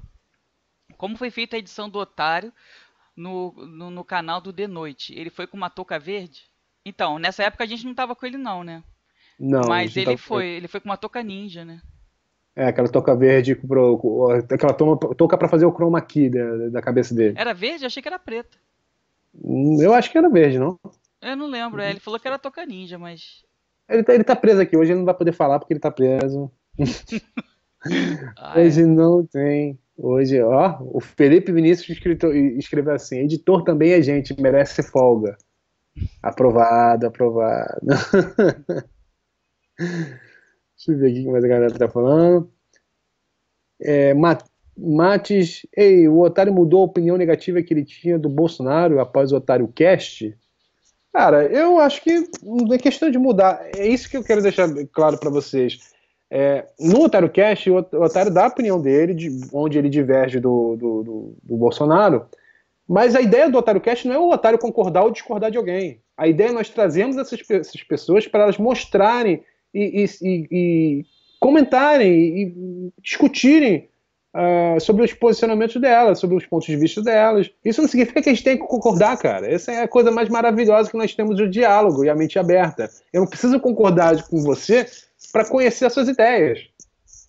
como foi feita a edição do Otário no, no, no canal do De Noite. Ele foi com uma touca verde? Então, nessa época a gente não tava com ele não, né? Não. Mas ele tá... foi, ele foi com uma touca ninja, né? É, aquela touca verde, pro, aquela touca para fazer o chroma key da, da cabeça dele. Era verde? Eu achei que era preta. Hum, eu acho que era verde, não? Eu não lembro, é, ele falou que era touca ninja, mas. Ele tá, ele tá preso aqui, hoje ele não vai poder falar porque ele tá preso. ah, hoje é. não tem. Hoje, ó, o Felipe Vinícius escreveu assim: editor também é gente, merece folga. Aprovado, aprovado. Deixa eu ver aqui o que mais a galera tá falando. É, Mates, ei, o Otário mudou a opinião negativa que ele tinha do Bolsonaro após o Otário Cast? Cara, eu acho que não é questão de mudar. É isso que eu quero deixar claro para vocês. É, no Otário Cast, o Otário dá a opinião dele, de onde ele diverge do, do, do, do Bolsonaro, mas a ideia do Otário Cast não é o Otário concordar ou discordar de alguém. A ideia é nós trazemos essas, essas pessoas para elas mostrarem e, e, e comentarem e discutirem uh, sobre os posicionamentos delas, sobre os pontos de vista delas. Isso não significa que a gente tem que concordar, cara. Essa é a coisa mais maravilhosa que nós temos o diálogo e a mente aberta. Eu não preciso concordar com você para conhecer as suas ideias.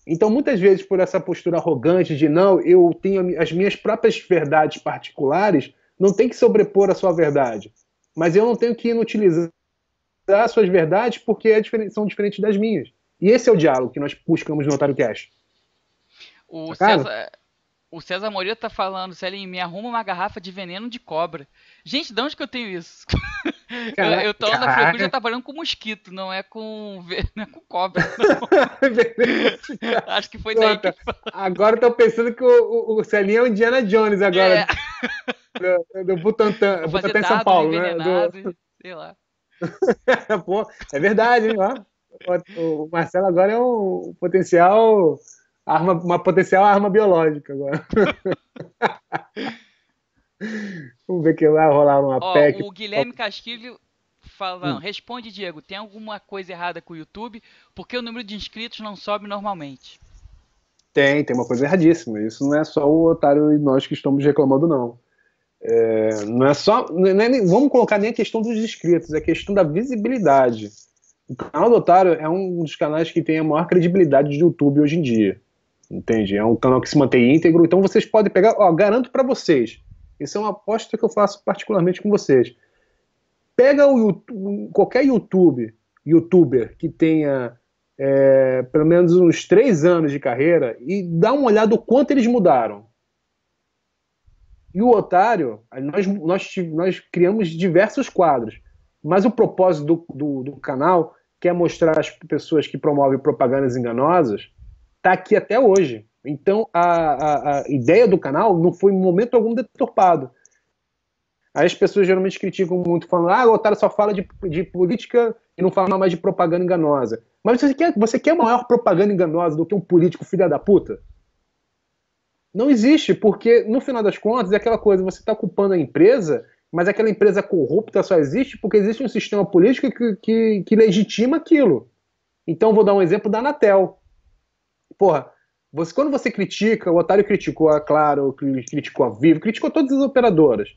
Então, muitas vezes, por essa postura arrogante de não, eu tenho as minhas próprias verdades particulares, não tem que sobrepor a sua verdade. Mas eu não tenho que inutilizar suas verdades porque é diferente, são diferentes das minhas. E esse é o diálogo que nós buscamos no Otário Cash. O César, o César Moreira tá falando, Celinho, me arruma uma garrafa de veneno de cobra. Gente, de onde que eu tenho isso? Caraca, eu, eu tô na já trabalhando com mosquito, não é com, não é com cobra. Acho que foi daí que... Agora eu tô pensando que o, o, o Celinho é o Indiana Jones agora. É. Do, do Butantan, Butantan em São Paulo, né? Do... Sei lá. Pô, é verdade, hein? O, o Marcelo agora é um potencial arma, uma potencial arma biológica agora. Vamos ver que vai rolar uma Ó, PEC. O Guilherme Castilho falando, hum. responde Diego, tem alguma coisa errada com o YouTube? Porque o número de inscritos não sobe normalmente? Tem, tem uma coisa erradíssima. Isso não é só o otário e nós que estamos reclamando, não. É, não é só. Não é, vamos colocar nem a questão dos inscritos, é a questão da visibilidade. O canal do Otário é um dos canais que tem a maior credibilidade de YouTube hoje em dia. Entende? É um canal que se mantém íntegro, então vocês podem pegar, ó, garanto para vocês. Isso é uma aposta que eu faço particularmente com vocês. Pega o qualquer YouTube, youtuber que tenha é, pelo menos uns três anos de carreira e dá uma olhada o quanto eles mudaram. E o Otário, nós, nós, nós criamos diversos quadros, mas o propósito do, do, do canal, que é mostrar as pessoas que promovem propagandas enganosas, está aqui até hoje. Então, a, a, a, ideia do canal não foi em momento algum deturpado. Aí as pessoas geralmente criticam muito, falando, ah, o Otário só fala de, de política e não fala mais de propaganda enganosa. Mas você quer, você quer maior propaganda enganosa do que um político filha da puta? Não existe, porque no final das contas é aquela coisa, você está culpando a empresa, mas aquela empresa corrupta só existe porque existe um sistema político que, que, que legitima aquilo. Então vou dar um exemplo da Anatel. Porra, você, quando você critica, o Otário criticou a Claro, criticou a Vivo, criticou todas as operadoras.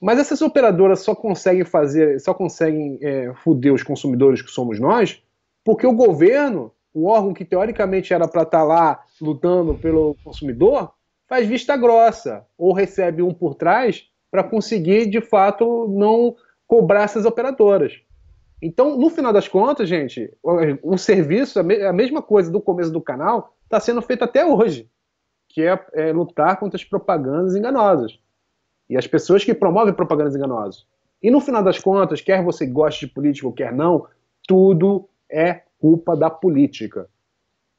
Mas essas operadoras só conseguem fazer, só conseguem é, fuder os consumidores que somos nós, porque o governo, o órgão que teoricamente era para estar tá lá lutando pelo consumidor, faz vista grossa ou recebe um por trás para conseguir de fato não cobrar essas operadoras. Então, no final das contas, gente, o, o serviço, a, me, a, mesma coisa do começo do canal, está sendo feito até hoje, que é, é lutar contra as propagandas enganosas e as pessoas que promovem propagandas enganosas. E no final das contas, quer você goste de política ou quer não, tudo é culpa da política.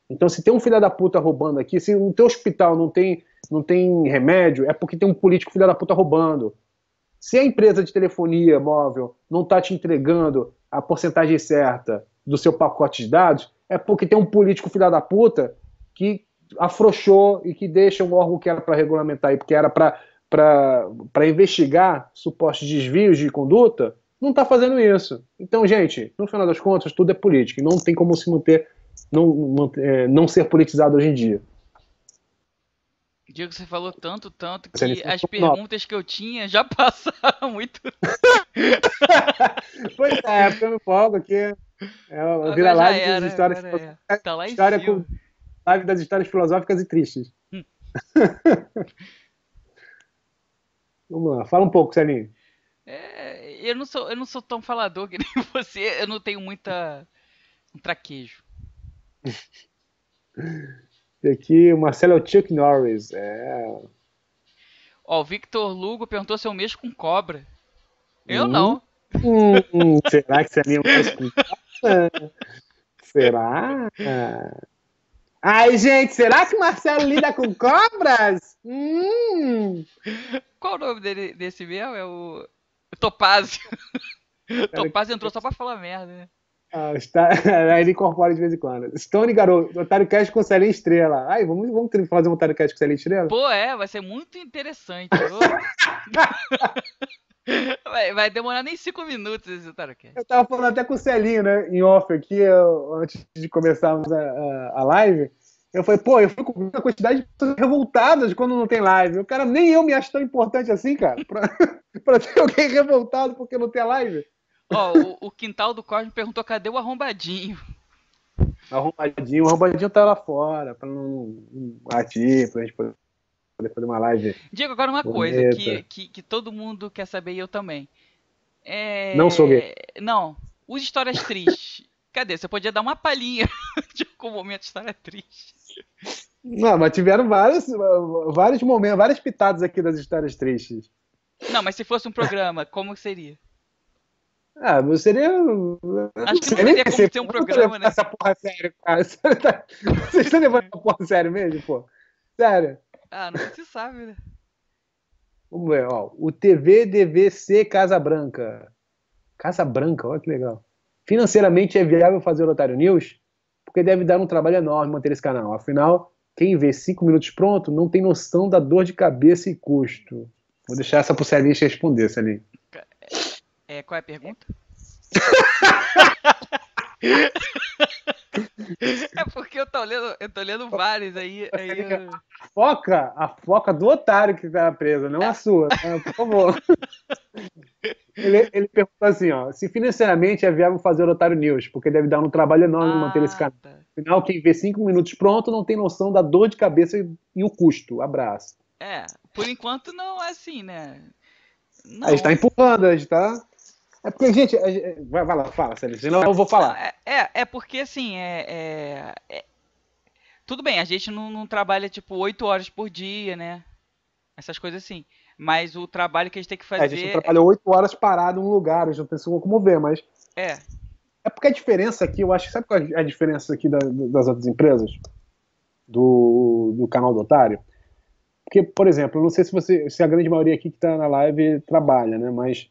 Então, se tem um filho da puta roubando aqui, se o teu hospital não tem, não tem remédio, é porque tem um político filho da puta roubando. Se a empresa de telefonia móvel não está te entregando a porcentagem certa do seu pacote de dados, é porque tem um político filho da puta que afrouxou e que deixa um órgão que era para regulamentar e porque era para investigar supostos desvios de conduta, não está fazendo isso. Então, gente, no final das contas, tudo é política não tem como se manter, não, não, é, não ser politizado hoje em dia. Diego, você falou tanto, tanto, que as perguntas que eu tinha já passaram muito. pois é, porque eu me aqui. É, vira live das histórias. É. Tá lá em história cima. Com, live das histórias filosóficas e tristes. Hum. Vamos lá, fala um pouco, Celinho. É, eu, não sou, eu não sou tão falador que nem você, eu não tenho muita. um traquejo. Aqui o Marcelo é o Chuck Norris. É. Ó, o Victor Lugo perguntou se eu mexo com cobra. Eu hum, não. Hum, será que Celinho mexe com cobra? Será? Ai, gente, será que o Marcelo lida com cobras? Hum. Qual o nome dele, desse mesmo? É o Topázio. Topázio entrou só pra falar merda, né? Ah, está... ele incorpora de vez em quando. Stone Garoto, Otário Cast com Celinha Estrela. Ai, vamos, vamos fazer um Otário Cast com Celinha Estrela? Pô, é, vai ser muito interessante. Vai, vai, demorar nem cinco minutos esse Otário Cast. Eu tava falando até com o Celinho, né, em off aqui, eu, antes de começarmos a, a, a live. Eu falei, pô, eu fico com uma quantidade de pessoas revoltadas quando não tem live. O cara, nem eu me acho tão importante assim, cara, pra, pra ter alguém revoltado porque não tem live. Ó, o, o, quintal do Cosme perguntou cadê o arrombadinho. Arrombadinho, o arrombadinho tá lá fora, pra não latir, pra gente poder fazer uma live. Diego, agora uma bonita. coisa que, que, que, todo mundo quer saber e eu também. É... Não sou gay. Não, use histórias tristes. Cadê? Você podia dar uma palhinha de algum momento de história triste. Não, mas tiveram vários, vários momentos, várias pitadas aqui das histórias tristes. Não, mas se fosse um programa, como seria? Ah, seria. Acho que não teria como ser um programa, né? Essa porra sério, cara. Vocês estão levando essa porra sério mesmo, pô? Sério. Ah, não se sabe, né? Vamos ver, ó. O TVDVC Casa Branca. Casa Branca, olha que legal. Financeiramente é viável fazer o Otário News? porque deve dar um trabalho enorme manter esse canal. Afinal, quem vê cinco minutos pronto não tem noção da dor de cabeça e custo. Vou deixar essa pro Celinho responder, Celinho. É, qual é a pergunta? é porque eu tô lendo, eu tô lendo vários aí. aí eu... a, foca, a foca do otário que tá presa, não a sua, tá? por favor. Ele, ele pergunta assim, ó, se financeiramente é viável fazer o Otário News, porque deve dar um trabalho enorme Ah, manter esse canal. tá. Afinal, quem vê cinco minutos pronto não tem noção da dor de cabeça e o custo. Abraço. É, por enquanto não é assim, né? Não. A gente tá empurrando, a gente tá... É porque, gente, a gente- vai, vai lá, fala, Celso, senão eu vou falar. é, é, é porque assim, é, é- é- Tudo bem, a gente não, não trabalha tipo 8 horas por dia, né? Essas coisas assim. Mas o trabalho que a gente tem que É, a gente fazer. trabalhou oito horas parado em um lugar, a gente não tem como ver, mas É, É porque a diferença aqui, eu acho, sabe qual é a diferença aqui da- das outras empresas? Do, do canal do Otário? Porque, por exemplo, eu não sei se você, se a grande maioria aqui que está na live trabalha, né? Mas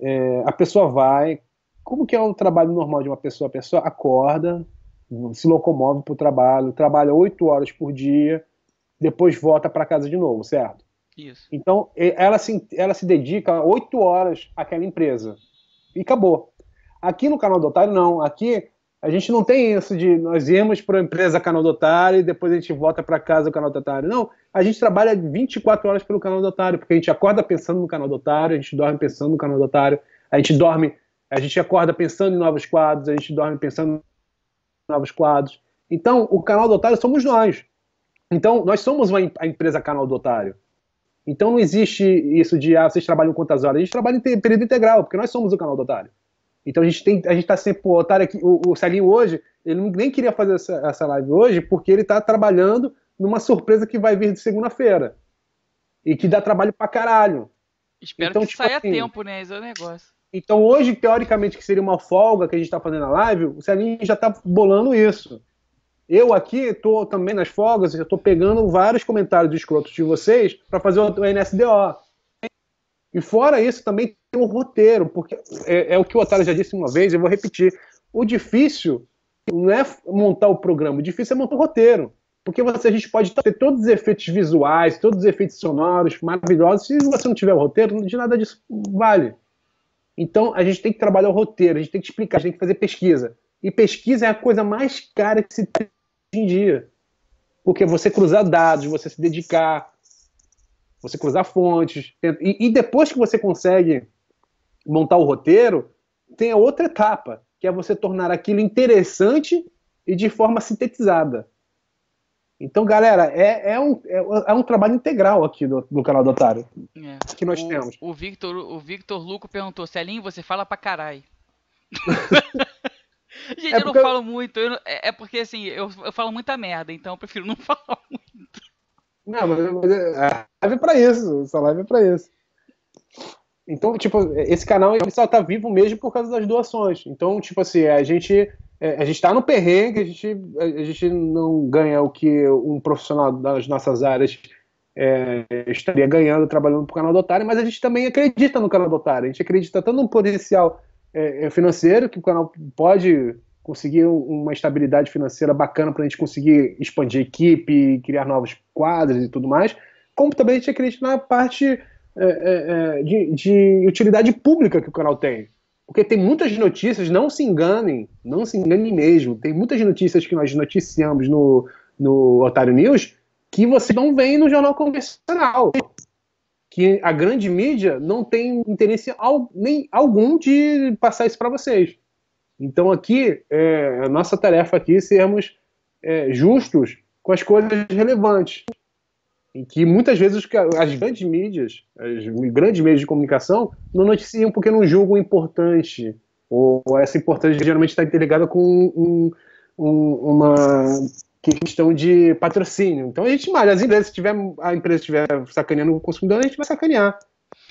é, a pessoa vai. Como que é o trabalho normal de uma pessoa? A pessoa acorda, se locomove para o trabalho, trabalha oito horas por dia, depois volta para casa de novo, certo? isso. Então, ela se, ela se dedica oito horas àquela empresa. E acabou. Aqui no canal do Otário, não. Aqui a gente não tem isso de nós irmos para a empresa canal do Otário e depois a gente volta para casa o canal do Otário. Não. A gente trabalha 24 horas pelo canal do Otário, porque a gente acorda pensando no canal do Otário, a gente dorme pensando no canal do Otário, a gente dorme, a gente acorda pensando em novos quadros, a gente dorme pensando em novos quadros. Então, o canal do Otário somos nós. Então, nós somos uma, a empresa canal do Otário. Então não existe isso de ah, vocês trabalham quantas horas. A gente trabalha em período integral, porque nós somos o canal do Otário. Então a gente tem, a gente tá sempre, pô, o Otário aqui, o, o Celinho hoje, ele nem queria fazer essa, essa live hoje, porque ele tá trabalhando numa surpresa que vai vir de segunda-feira. E que dá trabalho pra caralho. Espero Então, que tipo saia a assim, tempo, né? Esse é o negócio. Então hoje, teoricamente, que seria uma folga que a gente está fazendo a live, o Celinho já está bolando isso. Eu aqui estou também nas folgas, eu estou pegando vários comentários escrotos de vocês para fazer o NSDO. E fora isso, também tem um roteiro, porque é, é o que o Otário já disse uma vez, eu vou repetir. O difícil não é montar o programa, o difícil é montar o roteiro. Porque você, a gente pode ter todos os efeitos visuais, todos os efeitos sonoros maravilhosos, se você não tiver o roteiro, de nada disso vale. Então, a gente tem que trabalhar o roteiro, a gente tem que explicar, a gente tem que fazer pesquisa. E pesquisa é a coisa mais cara que se tem hoje em dia. Porque você cruzar dados, você se dedicar, você cruzar fontes. E, e depois que você consegue montar o roteiro, tem a outra etapa, que é você tornar aquilo interessante e de forma sintetizada. Então, galera, é, é, um, é, é um trabalho integral aqui do, do canal do Otário, É. que nós o, temos. O Victor, o Victor Luco perguntou, Celinho, você fala pra caralho. Gente, É eu não falo muito. não- é, é porque assim, eu, eu falo muita merda, então eu prefiro não falar muito. Não, mas, é- a live é pra isso. Essa live é pra isso. Então, tipo, esse canal ele só tá vivo mesmo por causa das doações. Então, tipo assim, a gente, é, a gente tá no perrengue, a gente, a gente não ganha o que um profissional das nossas áreas é, estaria ganhando trabalhando pro canal do Otário, mas a gente também acredita no canal do Otário. A gente acredita tanto no potencial é, financeiro, que o canal pode conseguir um- uma estabilidade financeira bacana para a gente conseguir expandir a equipe, criar novos quadros e tudo mais, como também a gente acredita na parte é, é, é, de, de utilidade pública que o canal tem. Porque tem muitas notícias, não se enganem, não se enganem mesmo, tem muitas notícias que nós noticiamos no, no Otário News que você não vê no jornal convencional que a grande mídia não tem interesse nem algum de passar isso para vocês. Então aqui, é, a nossa tarefa aqui é sermos é, justos com as coisas relevantes. Em que muitas vezes as grandes mídias, os grandes meios de comunicação, não noticiam porque não julgam importante. Ou essa importância geralmente está interligada com um- um- uma questão de patrocínio. Então a gente malha, as empresas, se tiver, a empresa estiver sacaneando o consumidor, a gente vai sacanear.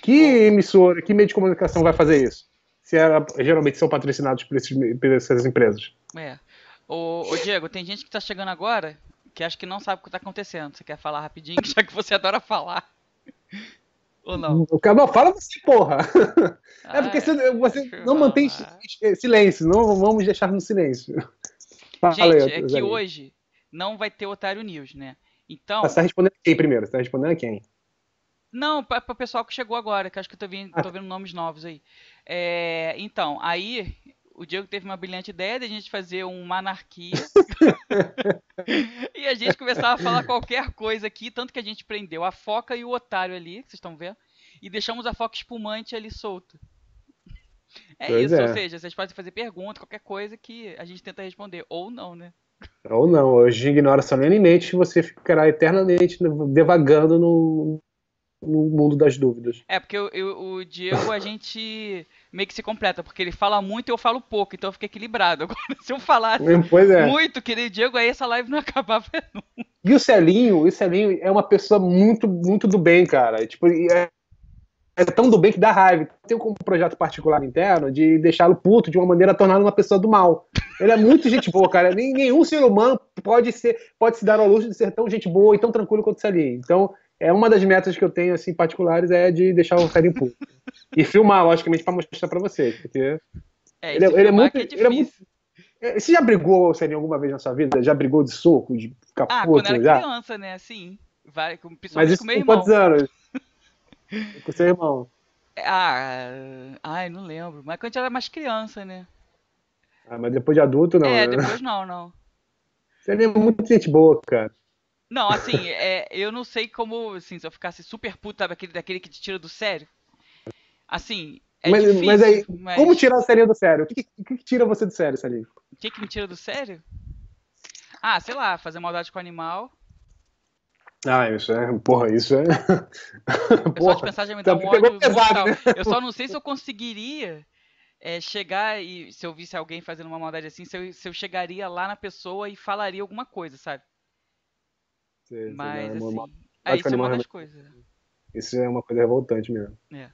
Que emissora, que meio de comunicação vai fazer isso? Se era- geralmente são patrocinados por, esses, por essas empresas. É. Ô, ô, Diego, tem gente que tá chegando agora que acha que não sabe o que tá acontecendo. Você quer falar rapidinho, já que você adora falar? Ou não? Não, fala você, porra. É porque Ah, você, você deixa eu não mantém falar. silêncio, não vamos deixar no silêncio. Fala aí, Gente, é que Zé. hoje não vai ter Otário News, né? Então, Você tá respondendo a quem primeiro? Você tá respondendo a quem? Não, para o pessoal que chegou agora, que acho que eu tô vendo, tô vendo nomes novos aí. É, então, aí o Diego teve uma brilhante ideia de a gente fazer uma anarquia. e a gente começava a falar qualquer coisa aqui, tanto que a gente prendeu a foca e o otário ali, que vocês estão vendo, e deixamos a foca espumante ali solta. É pois isso, é. ou seja, vocês podem fazer pergunta, qualquer coisa que a gente tenta responder, ou não, né? Ou não, hoje ignora solenemente você ficará eternamente devagando no, no mundo das dúvidas. É, porque eu, eu, o Diego a gente meio que se completa, porque ele fala muito e eu falo pouco, então fica equilibrado. Agora, se eu falasse é. muito, querido Diego, aí essa live não acabava nunca. E o Celinho, o Celinho é uma pessoa muito, muito do bem, cara. Tipo, é, é tão do bem que dá raiva. Tem um projeto particular interno de deixá-lo puto de uma maneira a torná-lo uma pessoa do mal. Ele é muito gente boa, cara. Nenhum ser humano pode ser, pode se dar ao luxo de ser tão gente boa e tão tranquilo quanto o Celinho. Então, é uma das metas que eu tenho assim particulares é de deixar o Celinho puto. e filmar, logicamente, para mostrar para vocês, porque é, ele, é, ele é muito, é ele é muito é, você já brigou, Celinho, alguma vez na sua vida? Já brigou de soco, de ficar ah, puto? quando era já? criança, né? Sim. Vai, principalmente Mas isso com meu irmão. quantos anos? com seu irmão. Ah, ai, não lembro. Mas quando a gente era mais criança, né? Ah, mas depois de adulto, não. É, né? depois não, não. Você é muito gente boa, cara. Não, assim, é, eu não sei como, assim, se eu ficasse super puto, sabe, aquele, daquele que te tira do sério. Assim, é mas, difícil, mas aí, mas... como tirar o sério do sério? O que, que, que, tira você do sério, Salim? O que, que me tira do sério? Ah, sei lá, fazer maldade com animal. Ah, isso é. Porra, isso é. porra, só de pensar já me dá um ódio pesado, né? Eu só não sei se eu conseguiria é, chegar e se eu visse alguém fazendo uma maldade assim, se eu, se eu chegaria lá na pessoa e falaria alguma coisa, sabe? Sei, Mas assim. Uma... Aí isso é uma das coisas. Isso é uma coisa revoltante mesmo. É.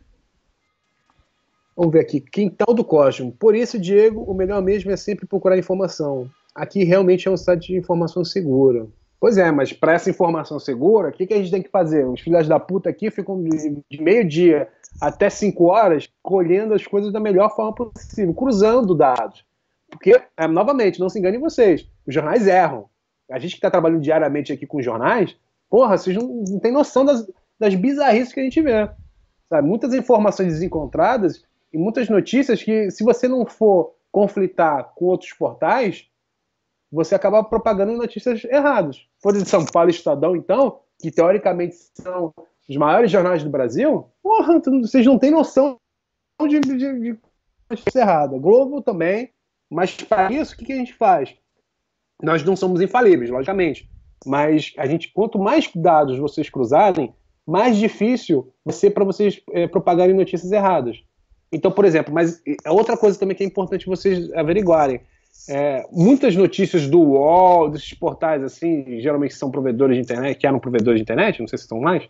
Vamos ver aqui. Quintal do Cosmo. Por isso, Diego, o melhor mesmo é sempre procurar informação. Aqui realmente é um site de informação segura. Pois é, mas para essa informação segura, o que, que a gente tem que fazer? Os filhos da puta aqui ficam de, de meio-dia até 5 horas colhendo as coisas da melhor forma possível, cruzando dados. Porque, é, novamente, não se enganem vocês, os jornais erram. A gente que está trabalhando diariamente aqui com jornais, porra, vocês não, não têm noção das, das bizarrices que a gente vê. Sabe? Muitas informações desencontradas e muitas notícias que, se você não for conflitar com outros portais, você acaba propagando notícias erradas. Folha de São Paulo Estadão, então, que teoricamente são os maiores jornais do Brasil, porra, vocês não têm noção de, de, de errada. Globo também, mas para isso, o que, que a gente faz? Nós não somos infalíveis, logicamente, mas a gente, quanto mais dados vocês cruzarem, mais difícil vai ser para vocês é, propagarem notícias erradas. Então, por exemplo, mas outra coisa também que é importante vocês averiguarem é, muitas notícias do UOL, desses portais assim, geralmente são provedores de internet, que eram provedores de internet, não sei se são mais,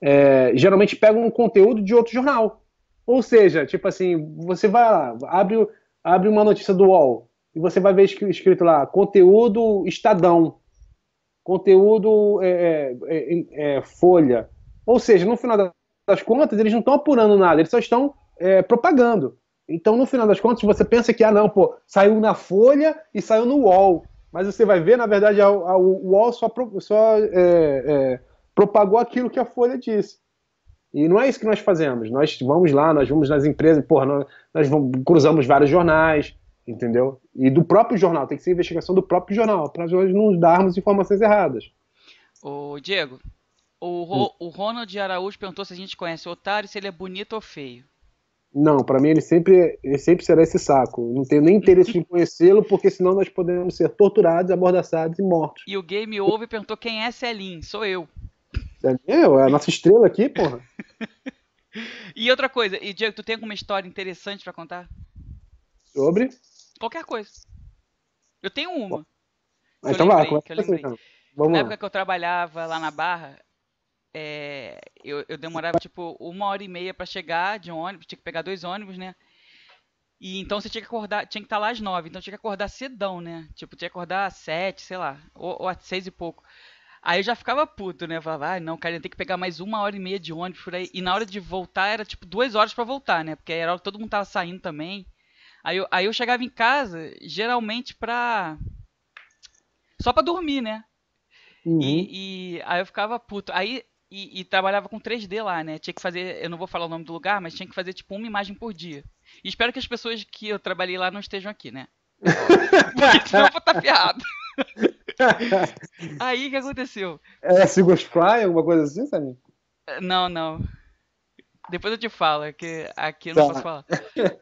é, geralmente pegam um conteúdo de outro jornal. Ou seja, tipo assim, você vai lá, abre, abre uma notícia do UOL e você vai ver escrito lá, conteúdo Estadão, conteúdo é, é, é, é Folha. Ou seja, no final das contas, eles não estão apurando nada, eles só estão propagando. Então, no final das contas, você pensa que, ah, não, pô, saiu na Folha e saiu no UOL. Mas você vai ver, na verdade, a, a, o UOL só, só é, é, propagou aquilo que a Folha disse. E não é isso que nós fazemos. Nós vamos lá, nós vamos nas empresas, porra, nós, nós vamos, cruzamos vários jornais, entendeu? E do próprio jornal, tem que ser investigação do próprio jornal, para nós não darmos informações erradas. Ô, Diego, o, Ro, hum. o Ronald Araújo perguntou se a gente conhece o Otário, se ele é bonito ou feio. Não, para mim ele sempre, ele sempre será esse saco. Não tenho nem interesse em conhecê-lo, porque senão nós podemos ser torturados, amordaçados e mortos. E o Game Over perguntou quem é Celim. Sou eu. É eu, é a nossa estrela aqui, porra. e outra coisa, e Diego, tu tem alguma história interessante para contar? Sobre? Qualquer coisa. Eu tenho uma. então vai, que eu lembrei. Então. Vamos na lá. época que eu trabalhava lá na Barra, é, eu, eu, demorava tipo uma hora e meia para chegar de ônibus, tinha que pegar dois ônibus, né? E então você tinha que acordar, tinha que estar lá às nove, então tinha que acordar cedão, né? Tipo, tinha que acordar às sete, sei lá, ou, ou às seis e pouco. Aí eu já ficava puto, né? Eu falava, ah, não, cara, tem que pegar mais uma hora e meia de ônibus por aí. E na hora de voltar era tipo duas horas para voltar, né? Porque era hora que todo mundo tava saindo também. Aí eu, aí eu chegava em casa, geralmente pra. Só pra dormir, né? Uhum. E, e, aí eu ficava puto. Aí e, e, trabalhava com 3D lá, né? Tinha que fazer, eu não vou falar o nome do lugar, mas tinha que fazer tipo uma imagem por dia. E espero que as pessoas que eu trabalhei lá não estejam aqui, né? Porque senão eu vou estar ferrado. Aí o que aconteceu? É Sigos Fry, alguma coisa assim, sabe? Não, não. Depois eu te falo, que aqui eu não tá. posso falar.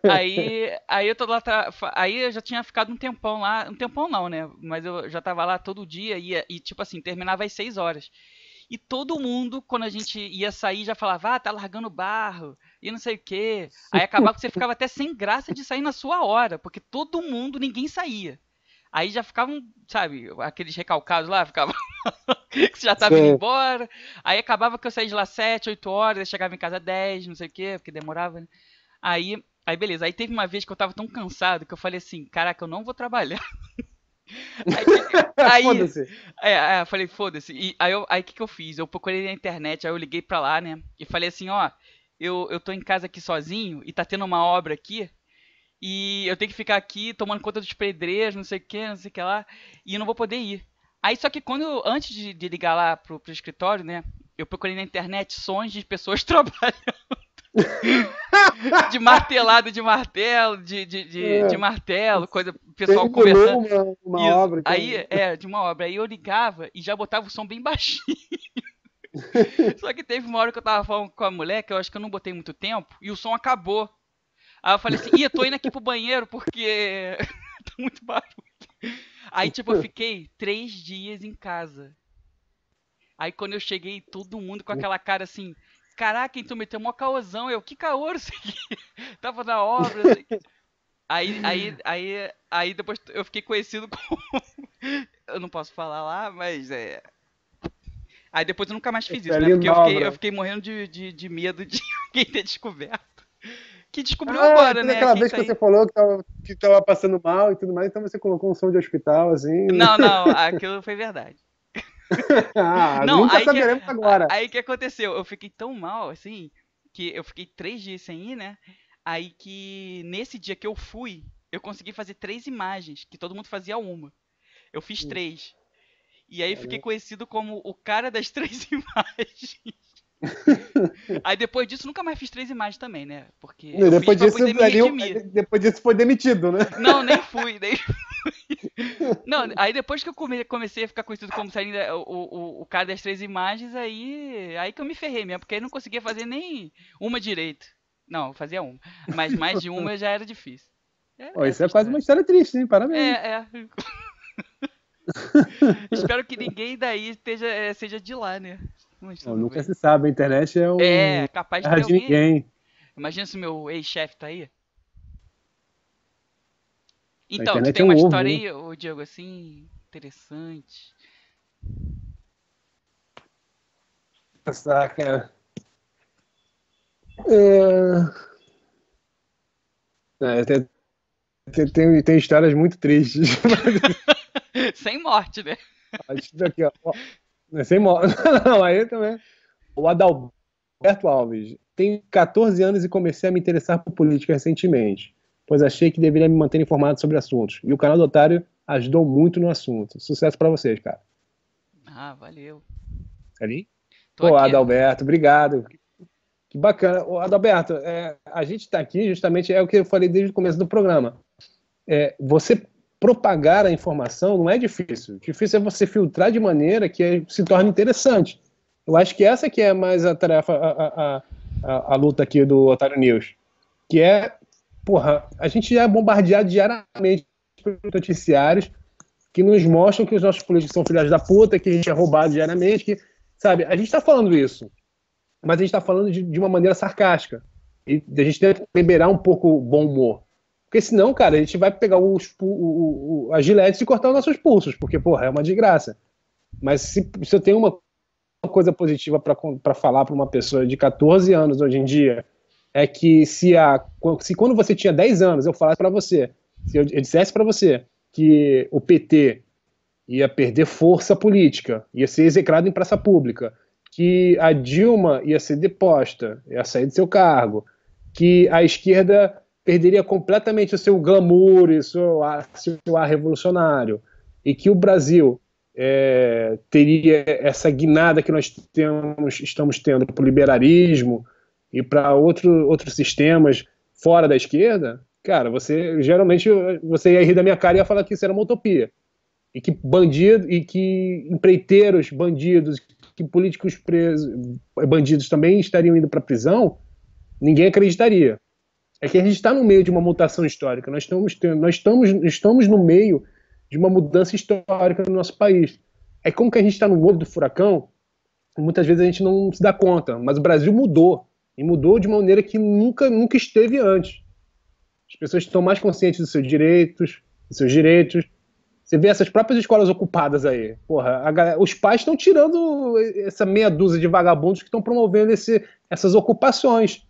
Aí, aí eu tô lá, aí eu já tinha ficado um tempão lá, um tempão não, né? Mas eu já tava lá todo dia e, e tipo assim, terminava às 6 horas. E todo mundo, quando a gente ia sair, já falava, ah, tá largando barro, e não sei o quê. Aí acabava que você ficava até sem graça de sair na sua hora, porque todo mundo, ninguém saía. Aí já ficavam, sabe, aqueles recalcados lá, ficavam. que você já tava Sim. indo embora. Aí acabava que eu saía de lá 7, 8 horas, chegava em casa 10, não sei o quê, porque demorava, né? Aí, aí beleza. Aí teve uma vez que eu tava tão cansado que eu falei assim: caraca, eu não vou trabalhar. Aí, aí é, é, eu falei, foda-se. E aí o aí que, que eu fiz? Eu procurei na internet, aí eu liguei pra lá, né? E falei assim, ó, eu, eu tô em casa aqui sozinho e tá tendo uma obra aqui e eu tenho que ficar aqui tomando conta dos pedreiros, não sei o que, não sei o que lá, e eu não vou poder ir. Aí só que quando, eu, antes de, de, ligar lá pro, pro escritório, né, eu procurei na internet sons de pessoas trabalhando. de martelado de martelo, de, de, de, é. de martelo, coisa, pessoal conversando. Uma, uma obra. Aí, é, de uma obra. Aí eu ligava e já botava o som bem baixinho. Só que teve uma hora que eu tava falando com a mulher, que eu acho que eu não botei muito tempo, e o som acabou. Aí eu falei assim, ih, eu tô indo aqui pro banheiro porque tá muito barulho. Aí, tipo, eu fiquei três dias em casa. Aí quando eu cheguei, todo mundo com aquela cara assim, caraca, então meteu mó caosão. Eu, que caô, isso aqui? Tava na obra, assim. Aí, aí, aí, aí depois eu fiquei conhecido como. eu não posso falar lá, mas é. Aí depois eu nunca mais fiz isso, né? Porque eu fiquei, eu fiquei morrendo de, de, de medo de alguém ter descoberto que descobriu ah, agora, né? Aquela vez que você falou que tava, que tava passando mal e tudo mais, então você colocou um som de hospital, assim. Não, não, aquilo foi verdade. ah, não, nunca aí saberemos que, agora. Aí que aconteceu? Eu fiquei tão mal, assim, que eu fiquei três dias sem ir, né? Aí que nesse dia que eu fui, eu consegui fazer três imagens, que todo mundo fazia uma. Eu fiz hum. três. E aí fiquei conhecido como o cara das três imagens. Aí depois disso nunca mais fiz três imagens também, né? Porque não, depois disso, ali, depois disso foi demitido, né? Não, nem fui, nem fui. Não, aí depois que eu comecei a ficar conhecido como saindo o, o, o cara das três imagens, aí, aí que eu me ferrei mesmo, porque aí não conseguia fazer nem uma direito. Não, fazia uma. Mas mais de uma já era difícil. É, oh, isso é, é quase uma história triste, hein? Parabéns. É, é. Espero que ninguém daí esteja, é, seja de lá, né? Não, nunca se sabe, a internet é um. É, capaz de ter alguém... ninguém. Imagina se meu ex-chefe tá aí. Então, tu tem é um uma ovo, história aí, ô, Diego, assim, interessante. Pensar, cara. É... É, tem, tem, tem, histórias muito tristes. Sem morte, né? Aqui, ó. É sem mo... Não, aí também. O Adalberto Alves. Tenho 14 anos e comecei a me interessar por política recentemente, pois achei que deveria me manter informado sobre assuntos. E o canal do Otário ajudou muito no assunto. Sucesso para vocês, cara. Ah, valeu. Ali? Tô Pô, aqui, Adalberto, obrigado. Que bacana. Ô, Adalberto, é, a gente está aqui justamente, é o que eu falei desde o começo do programa. É, você propagar a informação não é difícil. Difícil é você filtrar de maneira que se torne interessante. Eu acho que essa que é mais a tarefa, a, a, a, a luta aqui do Otário News. Que é, porra, a gente é bombardeado diariamente por noticiários que nos mostram que os nossos políticos são filhos da puta, que a gente é roubado diariamente, que, sabe, a gente está falando isso, mas a gente está falando de, de, uma maneira sarcástica. E a gente tem que liberar um pouco o bom humor. Porque senão, cara, a gente vai pegar os, o, o, a gilete e cortar os nossos pulsos, porque, porra, é uma de graça. Mas se, se eu tenho uma coisa positiva para falar para uma pessoa de 14 anos hoje em dia, é que se, a, se quando você tinha 10 anos eu falasse para você, se eu, eu dissesse para você que o PT ia perder força política, ia ser execrado em praça pública, que a Dilma ia ser deposta, ia sair do seu cargo, que a esquerda perderia completamente o seu glamour e seu ar, seu ar revolucionário, e que o Brasil é, teria essa guinada que nós temos, estamos tendo para o liberalismo e para outro, outros sistemas fora da esquerda, cara, você geralmente você ia rir da minha cara e ia falar que isso era uma utopia. E que bandido e que empreiteiros, bandidos, que políticos presos, bandidos também estariam indo para prisão ninguém acreditaria. É que a gente está no meio de uma mutação histórica. Nós estamos, nós estamos, estamos no meio de uma mudança histórica no nosso país. É como que a gente está no olho do furacão, muitas vezes a gente não se dá conta, mas o Brasil mudou. E mudou de uma maneira que nunca, nunca esteve antes. As pessoas estão mais conscientes dos seus direitos, dos seus direitos. Você vê essas próprias escolas ocupadas aí. Porra, galera, os pais estão tirando essa meia dúzia de vagabundos que estão promovendo esse, essas ocupações.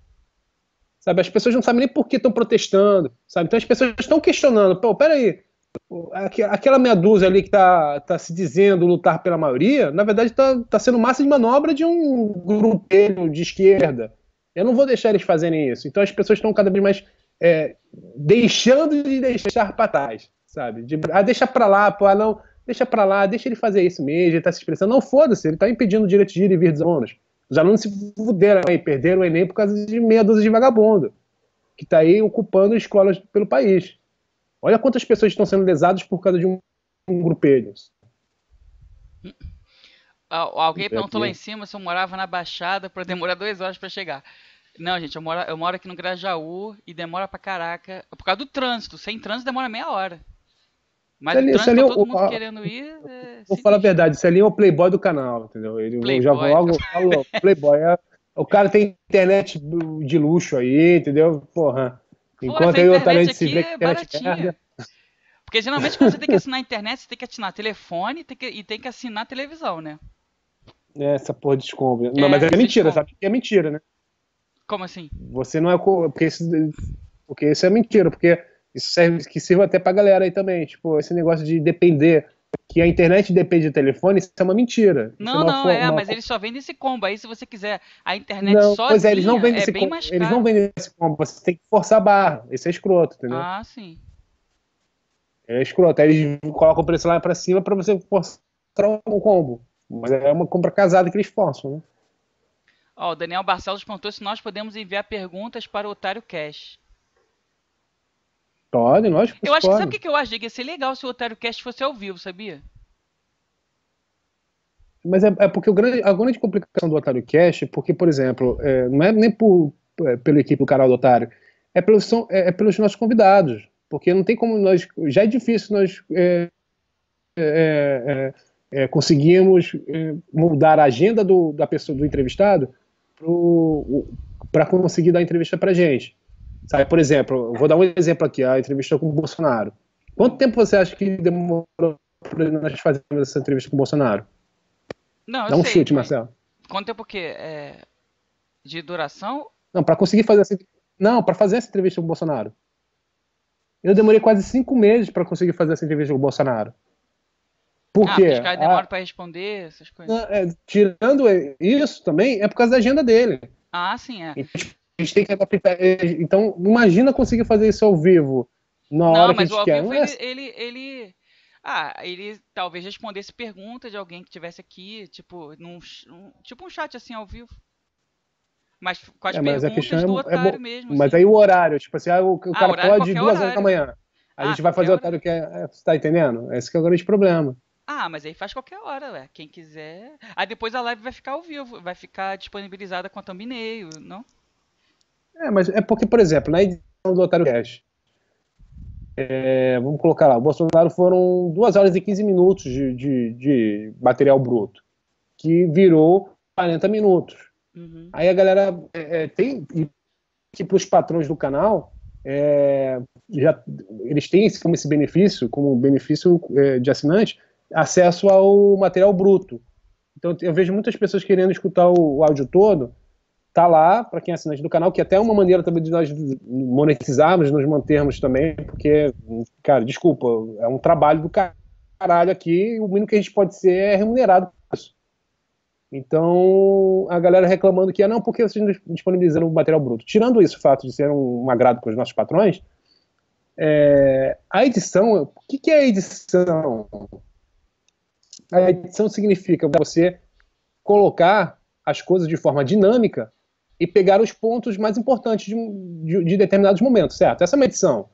Sabe, as pessoas não sabem nem por que estão protestando, sabe? Então as pessoas estão questionando, pô, peraí, aquela meia dúzia ali que está tá se dizendo lutar pela maioria, na verdade está tá sendo massa de manobra de um grupo de esquerda. Eu não vou deixar eles fazerem isso. Então as pessoas estão cada vez mais é, deixando de deixar para trás, sabe? De, ah, deixa para lá, pô, ah, não, deixa para lá, deixa ele fazer isso mesmo, ele está se expressando. Não, foda-se, ele está impedindo o direito de ir e vir dos alunos. Os alunos se fuderam aí, perderam o Enem por causa de meia dúzia de vagabundo, que está aí ocupando escolas pelo país. Olha quantas pessoas estão sendo lesadas por causa de um, um grupelho. Alguém perguntou lá em cima se eu morava na Baixada para demorar duas horas para chegar. Não, gente, eu moro, eu moro aqui no Grajaú e demora pra caraca. Por causa do trânsito. Sem trânsito demora meia hora. Mas ali, o trânsito, ali, todo o, mundo querendo ir. É, vou falar a verdade, isso ali é o playboy do canal, entendeu? Ele playboy, já logo falo, playboy. É, o cara tem internet de luxo aí, entendeu? Porra. Enquanto aí o talento se vê que internet merda. Porque geralmente quando você tem que assinar a internet, você tem que assinar telefone tem que, e tem que assinar televisão, né? É, essa porra de descombro. Não, é, mas é mentira, sabe? É mentira, né? Como assim? Você não é. Porque isso, porque isso é mentira, porque isso serve que sirva até pra galera aí também. Tipo, esse negócio de depender. Que a internet depende do telefone, isso é uma mentira. Não, é uma não, é, uma... mas eles só vendem esse combo. Aí, se você quiser a internet não, sozinha, pois é, eles não vendem é esse combo. Eles não vendem esse combo. Você tem que forçar a barra. Esse é escroto, entendeu? Ah, sim. É escroto. Aí eles colocam o preço lá pra cima pra você forçar um combo. Mas é uma compra casada que eles forçam, né? Ó, o Daniel Barcelos perguntou se nós podemos enviar perguntas para o Otário Cash. Pode, nós Eu acho que sabe o que eu acho? Que ia ser legal se o Otário Cast fosse ao vivo, sabia? Mas é, é porque o grande, a grande complicação do Otário Cash é porque, por exemplo, é, não é nem por, é, pela equipe do canal do Otário, é pelos, são, é, é, pelos nossos convidados. Porque não tem como nós. Já é difícil nós é, é, conseguirmos mudar a agenda do, da pessoa, do entrevistado para conseguir dar entrevista para gente. Sabe, por exemplo, vou dar um exemplo aqui, a entrevista com o Bolsonaro. Quanto tempo você acha que demorou para nós fazermos essa entrevista com o Bolsonaro? Não, Dá um sei, chute, Marcelo. Quanto tempo que é de duração? Não, para conseguir fazer essa não, para fazer essa entrevista com o Bolsonaro. Eu demorei quase cinco meses para conseguir fazer essa entrevista com o Bolsonaro. Por ah, quê? Os caras demoram ah, para responder, essas coisas. É, tirando isso também, é por causa da agenda dele. Ah, sim, é. Então, a gente tem que Então, imagina conseguir fazer isso ao vivo. Na hora Não, que a gente quer. Vivo, ele, ele, ele, Ah, ele talvez respondesse pergunta de alguém que estivesse aqui, tipo, num, um, tipo um chat assim ao vivo. Mas com as é, mas perguntas do é, otário é mesmo. Mas assim. aí o horário, tipo assim, ah, o, o ah, cara pode duas horas da manhã. A ah, gente vai fazer o otário que é, é. Você tá entendendo? Esse que é o grande problema. Ah, mas aí faz qualquer hora, ué. Quem quiser. Aí depois a live vai ficar ao vivo, vai ficar disponibilizada com a thumbnail, não? É, mas é porque, por exemplo, na edição do Otário Cash, é, vamos colocar lá, o Bolsonaro foram 2 horas e 15 minutos de, de, de material bruto, que virou 40 minutos. Uhum. Aí a galera é, é tem, que para os patrões do canal, é, já, eles têm como esse benefício, como benefício é, de assinante, acesso ao material bruto. Então eu vejo muitas pessoas querendo escutar o, o áudio todo, tá lá para quem é assinante do canal, que é até é uma maneira também de nós monetizarmos, nos mantermos também, porque, cara, desculpa, é um trabalho do caralho aqui, e o mínimo que a gente pode ser é remunerado por isso. Então, a galera reclamando que, ah, não, porque vocês disponibilizando o material bruto. Tirando isso, o fato de ser um, um agrado para os nossos patrões, é, a edição, o que, que é a edição? A edição significa você colocar as coisas de forma dinâmica e pegar os pontos mais importantes de, de, de determinados momentos, certo? Essa é uma edição.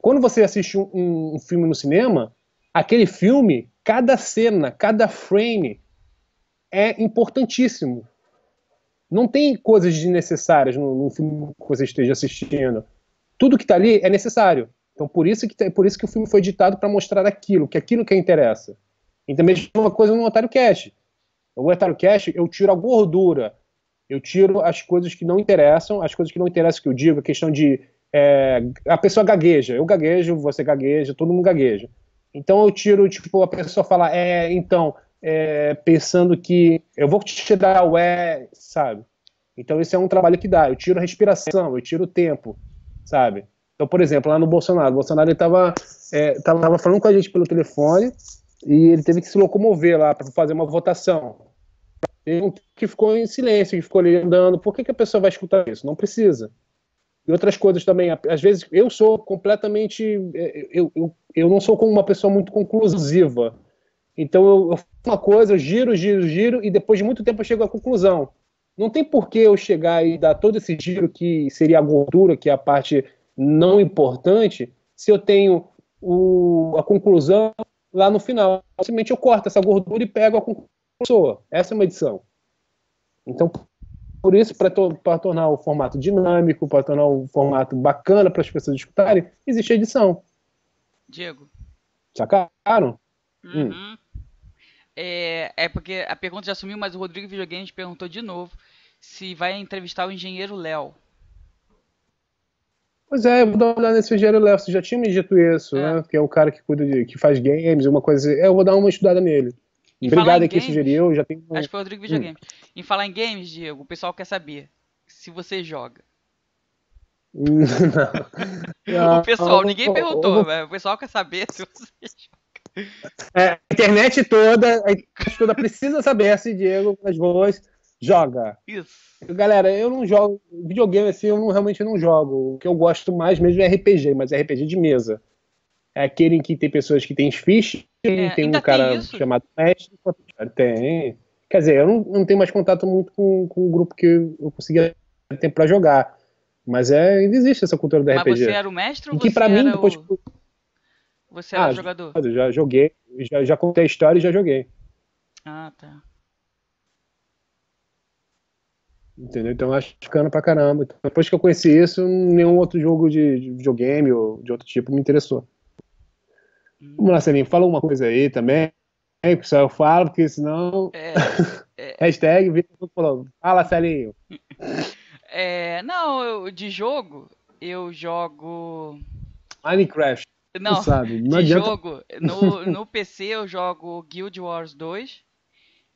Quando você assiste um, um, filme no cinema, aquele filme, cada cena, cada frame é importantíssimo. Não tem coisas desnecessárias no, no filme que você esteja assistindo. Tudo que está ali é necessário. Então, por isso que, por isso que o filme foi editado para mostrar aquilo, que aquilo que interessa. E também uma coisa no Otário Cash. O Otário Cash, eu tiro a gordura, eu tiro as coisas que não interessam, as coisas que não interessam que eu digo, a questão de é, a pessoa gagueja, eu gaguejo, você gagueja, todo mundo gagueja. Então eu tiro, tipo, a pessoa fala, é, então, é, pensando que eu vou te dar o é, sabe? Então esse é um trabalho que dá. Eu tiro a respiração, eu tiro o tempo, sabe? Então, por exemplo, lá no Bolsonaro, o Bolsonaro estava é, tava falando com a gente pelo telefone e ele teve que se locomover lá para fazer uma votação. Ele que ficou em silêncio, que ficou ali andando. Por que, que a pessoa vai escutar isso? Não precisa. E outras coisas também. Às vezes eu sou completamente. É, eu, eu, eu não sou como uma pessoa muito conclusiva. Então eu, eu faço uma coisa, eu giro, giro, giro, e depois de muito tempo eu chego à conclusão. Não tem por que eu chegar e dar todo esse giro que seria a gordura, que é a parte não importante, se eu tenho o, a conclusão lá no final. Simplesmente eu corto essa gordura e pego a conclusão. Essa é uma edição. Então, por isso, para to tornar o formato dinâmico, para tornar o formato bacana para as pessoas escutarem, existe a edição. Diego. Sacaram? Uhum. Hum. É, é porque a pergunta já sumiu, mas o Rodrigo Videogames perguntou de novo se vai entrevistar o engenheiro Léo. Pois é, eu vou dar uma olhada nesse engenheiro Léo. Você já tinha me dito isso, é. né? Que é o cara que cuida de. que faz games, uma coisa. É, eu vou dar uma estudada nele. Em Obrigado aqui, sugeriu. Já tem... Acho que foi o Rodrigo Videogames. Hum. Em falar em games, Diego, o pessoal quer saber se você joga. Não. o pessoal, ninguém perguntou, o pessoal quer saber se você joga. É, a internet toda, a internet toda precisa saber se Diego as boas joga. Isso. Galera, eu não jogo videogame assim, eu não, realmente não jogo. O que eu gosto mais mesmo é RPG, mas é RPG de mesa. É aquele em que tem pessoas que têm fichas, é, tem um cara tem chamado mestre. Tem. Quer dizer, eu não, não tenho mais contato muito com, com o grupo que eu conseguia ter para jogar. Mas é, ainda existe essa cultura mas RPG. Mas você era o mestre ou que você mim, depois, o... Você era ah, jogador? Já joguei, já, já contei a história e já joguei. Ah, tá. Entendeu? Então acho bacana pra caramba. Então, depois que eu conheci isso, nenhum outro jogo de, de videogame ou de outro tipo me interessou. Hum. Vamos lá, Celinho, fala uma coisa aí também. Pessoal, eu falo, porque senão. É, é... Hashtag Vitor falou. Fala, Celinho. É, não, eu, de jogo, eu jogo. Minecraft. Não, sabe. Não de adianta... jogo, no, no PC eu jogo Guild Wars 2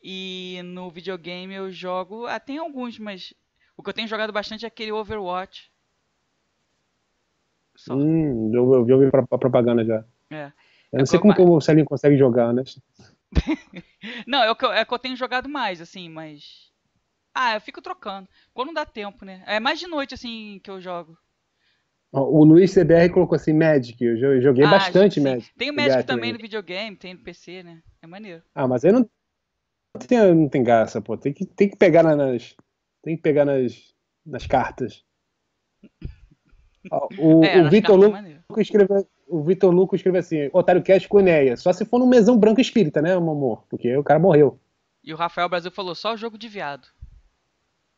e no videogame eu jogo, ah, tem alguns, mas o que eu tenho jogado bastante é aquele Overwatch. Só. Hum, eu, eu vi a propaganda já. É. Eu não é sei como, como o Celinho consegue jogar, né? não, é o, que eu, é o que eu tenho jogado mais, assim, mas. Ah, eu fico trocando. Quando dá tempo, né? É mais de noite, assim, que eu jogo. O Luiz CBR colocou assim, Magic. Eu joguei ah, bastante sim. Magic. Tem o Magic também no videogame, tem no PC, né? É maneiro. Ah, mas aí não tem, não tem graça, pô. Tem que, tem que pegar nas. Tem que pegar nas, nas cartas. O, é, o Vitor Luco escreveu. O Vitor Luco escreveu assim: Otário Cast com Enéia. Só se for no mesão branco espírita, né, meu amor? Porque o cara morreu. E o Rafael Brasil falou: só jogo de viado.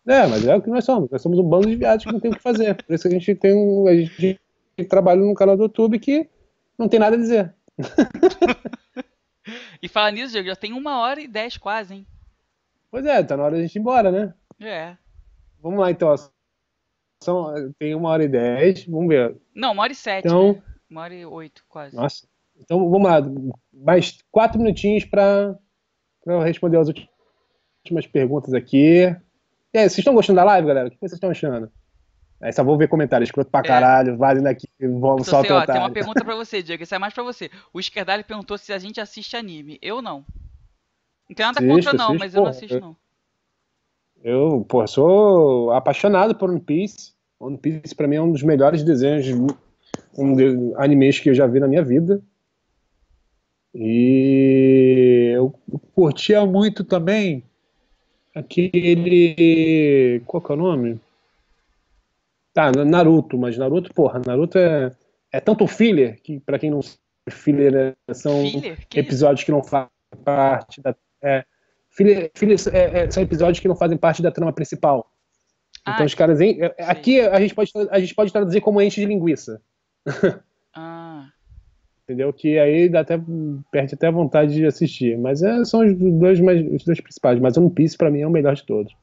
É, mas é o que nós somos. Nós somos um bando de viados que não tem o que fazer. Por isso que a gente tem um. A gente trabalha no canal do YouTube que não tem nada a dizer. e falar nisso, Diego, já tem uma hora e dez quase, hein? Pois é, tá na hora de a gente ir embora, né? É. Vamos lá então. São, tem uma hora e dez, vamos ver. Não, uma hora e sete. Então, né? Uma hora e oito, quase. Nossa. Então vamos lá. Mais quatro minutinhos para responder as últimas perguntas aqui. E aí, vocês estão gostando da live, galera? O que vocês estão achando? Aí só vou ver comentários, escroto pra é. caralho, é. vale daqui, vamos só Tem uma pergunta pra você, Diego, isso é mais pra você. O Skerdali perguntou se a gente assiste anime. Eu não. Não tem nada assisto, contra não, assisto, mas eu não assisto não. Eu, pô, sou apaixonado por One Piece. One Piece pra mim é um dos melhores desenhos, um de animes que eu já vi na minha vida. E eu curtia muito também aquele. Qual que é o nome? Tá, Naruto, mas Naruto, porra, Naruto é, é tanto filler, que para quem não sabe, filler é, são filler? Que episódios que não fazem parte da. É, filler é, é, são episódios que não fazem parte da trama principal. Então ah, os caras. Em, é, aqui a gente, pode, a gente pode traduzir como ente de linguiça. Ah. Entendeu? Que aí dá até, perde até a vontade de assistir. Mas é, são os dois, mais, os dois principais. Mas One Piece, pra mim, é o melhor de todos.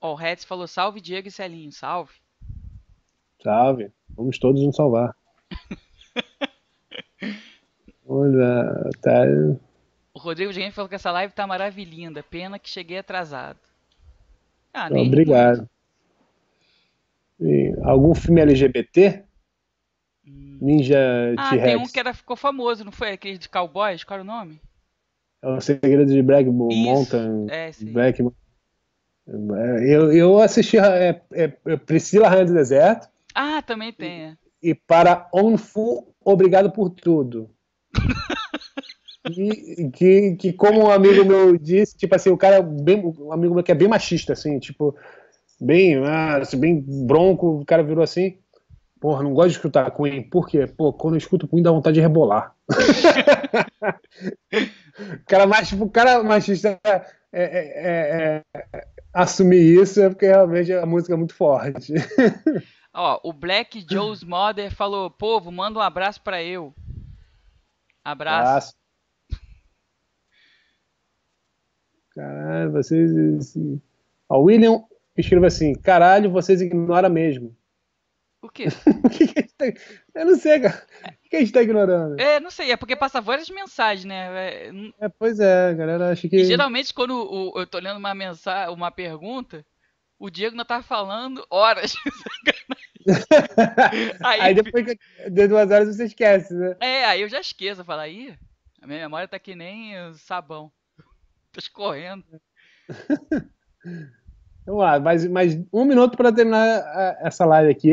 Ó, oh, o Hetz falou: salve Diego e Celinho, salve. Salve. Vamos todos nos salvar. Olha, tá. Rodrigo Gente falou que essa live tá maravilhinda. Pena que cheguei atrasado. Ah, Obrigado. algum filme LGBT? Hum. Ninja ah, T-Rex. tem um que era, ficou famoso, não foi? Aquele de cowboys, qual era o nome? É o Segredo de Black Mountain. É, sim. Black... Eu, eu assisti é, é, é, Priscila Rainha do Deserto. Ah, também tem. É. E para Onfu, Obrigado por Tudo. que, que, que, como um amigo meu disse, tipo assim, o cara é bem, um amigo meu que é bem machista, assim, tipo, bem, ah, assim, bem bronco, o cara virou assim, porra, não gosto de escutar Queen, por quê? Pô, quando eu escuto Queen dá vontade de rebolar. o cara mais, tipo, o cara machista é, é, é, é, assumir isso é porque realmente a música é muito forte. Ó, o Black Joe's Mother falou, povo, manda um abraço para eu. Abraço. abraço. Caralho, vocês. Assim... A William escreve assim: caralho, vocês ignoram mesmo. O quê? o que, que a gente tá... Eu não sei, cara. O que a gente tá ignorando? É, não sei, é porque passa várias mensagens, né? É, é pois é, galera acha que. E geralmente, quando o, eu tô lendo uma mensagem, uma pergunta, o Diego não tá falando horas. aí, aí, depois de duas horas você esquece, né? É, aí eu já esqueço, eu falo, aí, a minha memória tá que nem sabão. Escorrendo. Vamos lá, mais, mais um minuto para terminar essa live aqui.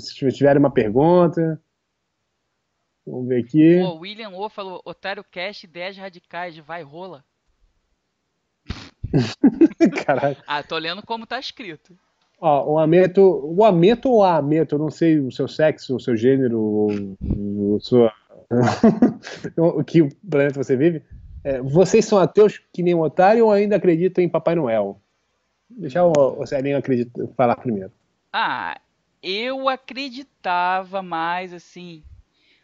Se tiverem uma pergunta. Vamos ver aqui. O William O falou: Otário Cast 10 radicais, vai rola. Caralho. ah, tô lendo como tá escrito. Ó, o ameto, o ameto ou a ameto, eu não sei o seu sexo, o seu gênero, o, o sua, o que planeta você vive. É, vocês são ateus que nem um otário ou ainda acreditam em Papai Noel? Deixa o, o Celinho acredita, falar primeiro. Ah, eu acreditava mais assim.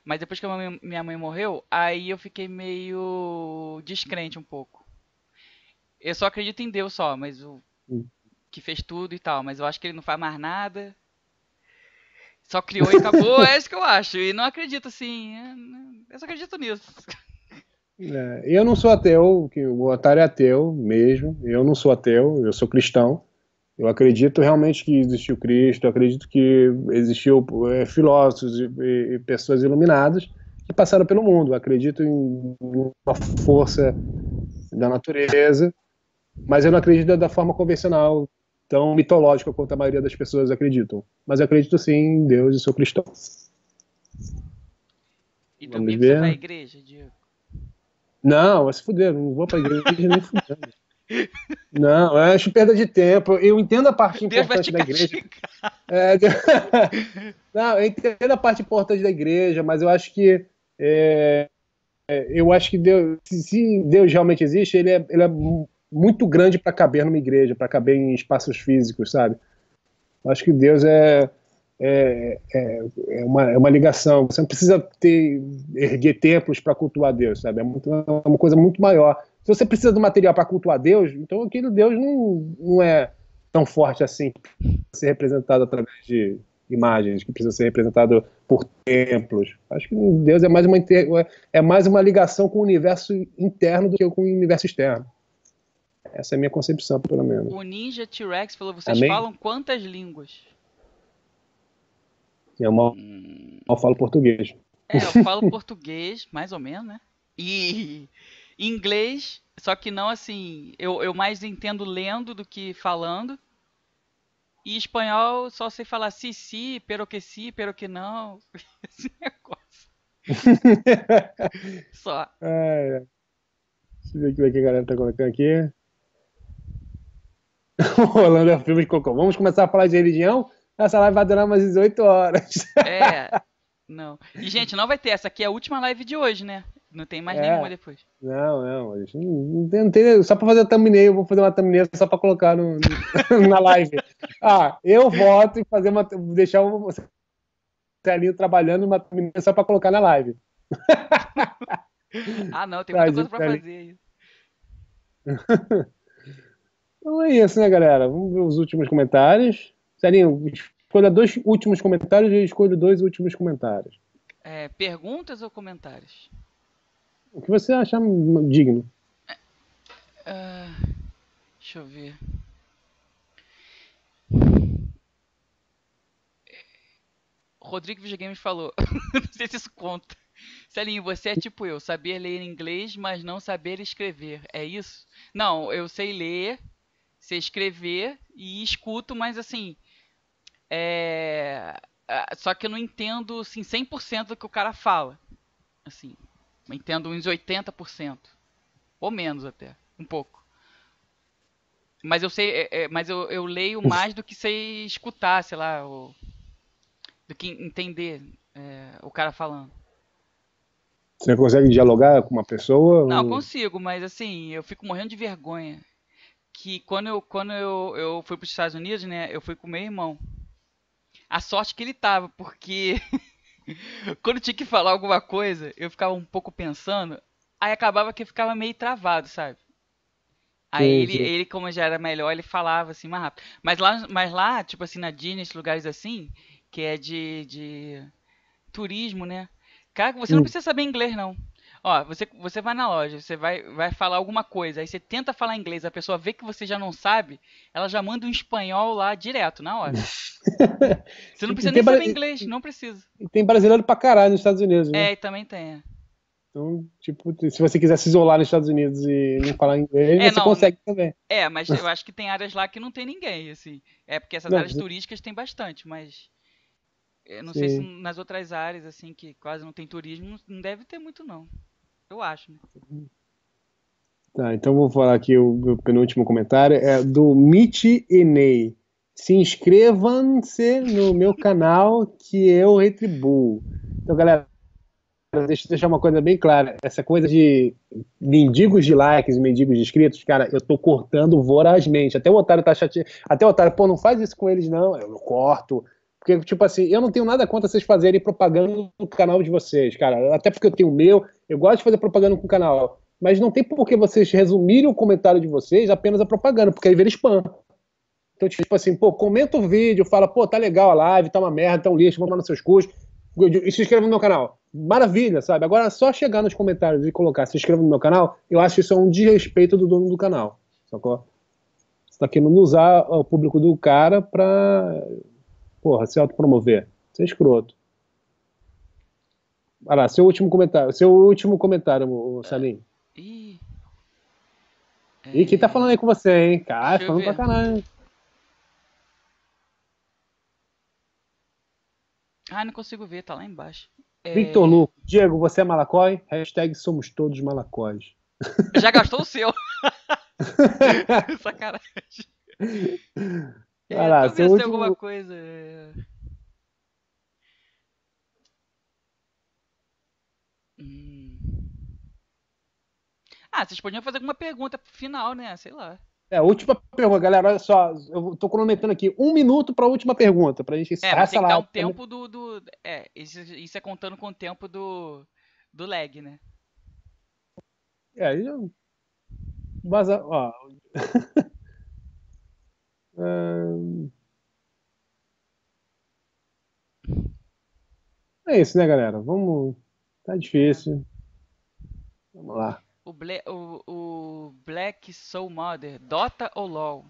Mas depois que mãe, minha mãe morreu, aí eu fiquei meio descrente um pouco. Eu só acredito em Deus só, mas o hum. que fez tudo e tal, mas eu acho que ele não faz mais nada. Só criou e acabou, é isso que eu acho. E não acredito assim. Eu só acredito nisso. É, eu não sou ateu, que o Otário é ateu mesmo. Eu não sou ateu, eu sou cristão. Eu acredito realmente que existiu Cristo, acredito que existiu é, filósofos e, e, pessoas iluminadas que passaram pelo mundo. Eu acredito em uma força da natureza, mas eu não acredito da forma convencional, tão mitológica quanto a maioria das pessoas acreditam. Mas eu acredito sim em Deus e sou cristão. E domingo você vai à igreja, Diego? Não, vai se fuder, não vou pra igreja nem fudendo. Não, eu acho perda de tempo. Eu entendo a parte Deus importante da igreja. É, não, eu entendo a parte importante da igreja, mas eu acho que é, é eu acho que Deus, se Deus realmente existe, ele é, ele é muito grande para caber numa igreja, para caber em espaços físicos, sabe? Eu acho que Deus é é, é, é, uma, é uma ligação. Você não precisa ter, erguer templos para cultuar Deus, sabe? É, muito, é, uma coisa muito maior. Se você precisa do material para cultuar Deus, então aquele Deus não, não é tão forte assim para ser representado através de imagens, que precisa ser representado por templos. Acho que Deus é mais uma, é mais uma ligação com o universo interno do que com o universo externo. Essa é a minha concepção, pelo menos. O Ninja T-Rex falou: vocês Amém? falam quantas línguas? Eu mal, hum... mal falo português. É, eu falo português, mais ou menos, né? E inglês, só que não assim. Eu, eu mais entendo lendo do que falando. E espanhol só sei falar si, si, pero que si, pero que não. Esse negócio. só. É, é. Deixa eu ver o que a galera tá colocando aqui. Rolando é filme de cocô. Vamos começar a falar de religião? Essa live vai durar umas 18 horas. É. Não. E, gente, não vai ter. Essa aqui é a última live de hoje, né? Não tem mais é. nenhuma depois. Não, não. Não tem, não tem, só pra fazer a thumbnail, eu vou fazer uma thumbnail só pra colocar no, no na live. Ah, eu voto e fazer uma. deixar o Celinho trabalhando uma thumbnail só pra colocar na live. ah, não, tem muita coisa pra fazer aí. então é isso, né, galera? Vamos ver os últimos comentários. Celinho, escolha dois últimos comentários e eu escolho dois últimos comentários. É, perguntas ou comentários? O que você achar digno. Uh, deixa eu ver. Rodrigo Videogames falou. não sei se isso conta. Celinho, você é tipo eu, saber ler inglês, mas não saber escrever. É isso? Não, eu sei ler, sei escrever e escuto, mas assim. É. Só que eu não entendo assim, 100% do que o cara fala. Assim, Entendo uns 80%. Ou menos até. Um pouco. Mas eu sei. É, é, mas eu, eu leio mais do que sei escutar, sei lá. O, do que entender é, o cara falando. Você consegue dialogar com uma pessoa? Não, ou... consigo, mas assim, eu fico morrendo de vergonha. Que quando eu, quando eu, eu fui para os Estados Unidos, né, eu fui com meu irmão. A sorte que ele tava, porque Quando tinha que falar alguma coisa, eu ficava um pouco pensando, aí acabava que eu ficava meio travado, sabe? Aí ele, ele, como já era melhor, ele falava assim mais rápido. Mas lá, mas lá tipo assim, na Disney, lugares assim, que é de, de turismo, né? Cara, você não hum. precisa saber inglês, não. Ó, você, você vai na loja, você vai, vai falar alguma coisa, aí você tenta falar inglês, a pessoa vê que você já não sabe, ela já manda um espanhol lá direto, na hora. você não precisa nem saber inglês, não precisa. E tem brasileiro pra caralho nos Estados Unidos, né? É, e também tem. É. Então, tipo, se você quiser se isolar nos Estados Unidos e não falar inglês, é, você não, consegue também. É, mas eu acho que tem áreas lá que não tem ninguém, assim. É porque essas não, áreas turísticas tem bastante, mas eu não Sim. sei se nas outras áreas, assim, que quase não tem turismo, não deve ter muito, não. Eu acho, né? Tá, então vou falar aqui o, o penúltimo comentário. É do Mitch Enei. Se inscrevam-se no meu canal que eu retribuo. Então, galera, deixa eu deixar uma coisa bem clara. Essa coisa de mendigos de likes, mendigos de inscritos, cara, eu tô cortando vorazmente. Até o Otário tá chateado. Até o Otário, pô, não faz isso com eles, não. Eu corto. Porque, tipo assim, eu não tenho nada contra vocês fazerem propaganda no canal de vocês, cara. Até porque eu tenho o meu, eu gosto de fazer propaganda com o canal. Mas não tem por que vocês resumirem o comentário de vocês apenas a propaganda, porque aí vira spam. Então, tipo assim, pô, comenta o vídeo, fala, pô, tá legal a live, tá uma merda, tá um lixo, vamos lá nos seus cursos. E se inscreva no meu canal. Maravilha, sabe? Agora, só chegar nos comentários e colocar se inscreva no meu canal, eu acho isso é um desrespeito do dono do canal. Sacou? Você tá querendo usar o público do cara pra Porra, se autopromover. Você é escroto. Vai lá, seu último comentário. Seu último comentário, o Salim. É. Ih. É... Ih, quem tá falando aí com você, hein? Cara, falando pra caralho. Ah, não consigo ver, tá lá embaixo. É... Victor Lu, Diego, você é malacói? Hashtag somos todos malacóis. Já gastou o seu. Sacanagem. É, Vai lá, seu último... alguma coisa. Hum. Ah, vocês podiam fazer alguma pergunta final, né? Sei lá. É, última pergunta, galera. Olha só, eu tô cronometrando aqui um minuto para a última pergunta, pra gente encerrar é, essa live. É, um tempo do, do. É, isso, isso, é contando com o tempo do, do lag, né? É, aí. Vaza, ó. É isso, né, galera? Vamos. Tá difícil. Vamos lá. O, Bla o, o Black Soul Mother, Dota ou LoL?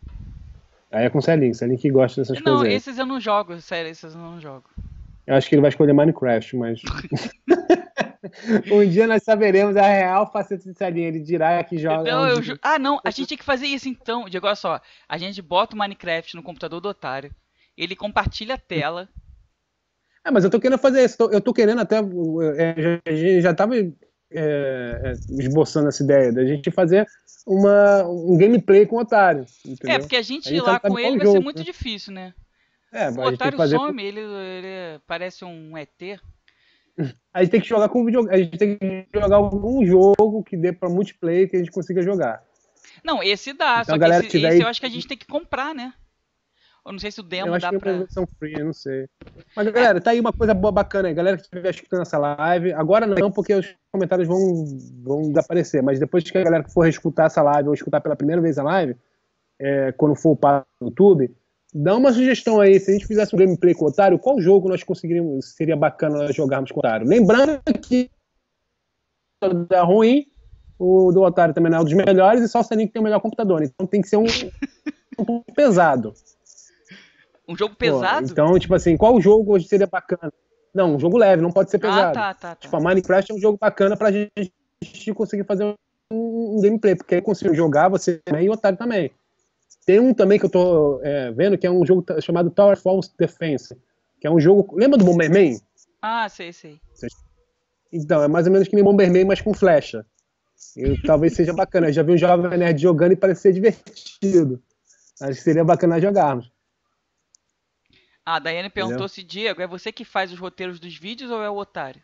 Aí é com o Celinho, Celinho que gosta dessas não, coisas. Não, esses eu não jogo, sério, esses eu não jogo. Eu acho que ele vai escolher Minecraft, mas. um dia nós saberemos a real faceta de Celinho. Ele dirá que joga. Não, eu ju... Ah, não, a gente tem que fazer isso então. Diego, olha só. A gente bota o Minecraft no computador do otário. Ele compartilha a tela. É, mas eu tô querendo fazer isso. Eu tô querendo até. É, a gente já tava é, é, esboçando essa ideia da gente fazer uma, um gameplay com o otário. Entendeu? É, porque a gente ir lá tá com ele vai ser muito né? difícil, né? É, o otário fazer... some, ele, ele parece um ET. A gente tem que jogar com videogame. A gente tem que jogar algum jogo que dê pra multiplayer que a gente consiga jogar. Não, esse dá, então, só que esse, esse aí... eu acho que a gente tem que comprar, né? Eu não sei se o demo eu acho dá que é pra. versão free, eu não sei. Mas, galera, tá aí uma coisa boa, bacana aí. Galera que estiver escutando essa live, agora não, porque os comentários vão, vão desaparecer, mas depois que a galera que for escutar essa live ou escutar pela primeira vez a live, é, quando for para o YouTube, dá uma sugestão aí. Se a gente fizesse um gameplay com o Otário, qual jogo nós conseguiríamos, seria bacana jogarmos com o Otário? Lembrando que da ruim, o do Otário também não é um dos melhores, e só o Sanin que tem o melhor computador. Então tem que ser um, um pesado. Um jogo pesado? Pô, então, tipo assim, qual jogo hoje seria bacana? Não, um jogo leve, não pode ser ah, pesado. Ah, tá, tá, tá. Tipo, a Minecraft é um jogo bacana pra gente conseguir fazer um, gameplay, porque aí consigo jogar, você também e o Otário também. Tem um também que eu tô é, vendo, que é um jogo chamado Tower Falls Defense, que é um jogo... Lembra do Bomberman? Ah, sei, sei. Então, é mais ou menos que nem Bomberman, mas com flecha. E, talvez seja bacana. Eu já vi um jovem nerd jogando e parecia divertido. Acho que seria bacana jogarmos. Ah, a Daiane perguntou se, Diego, é você que faz os roteiros dos vídeos ou é o otário?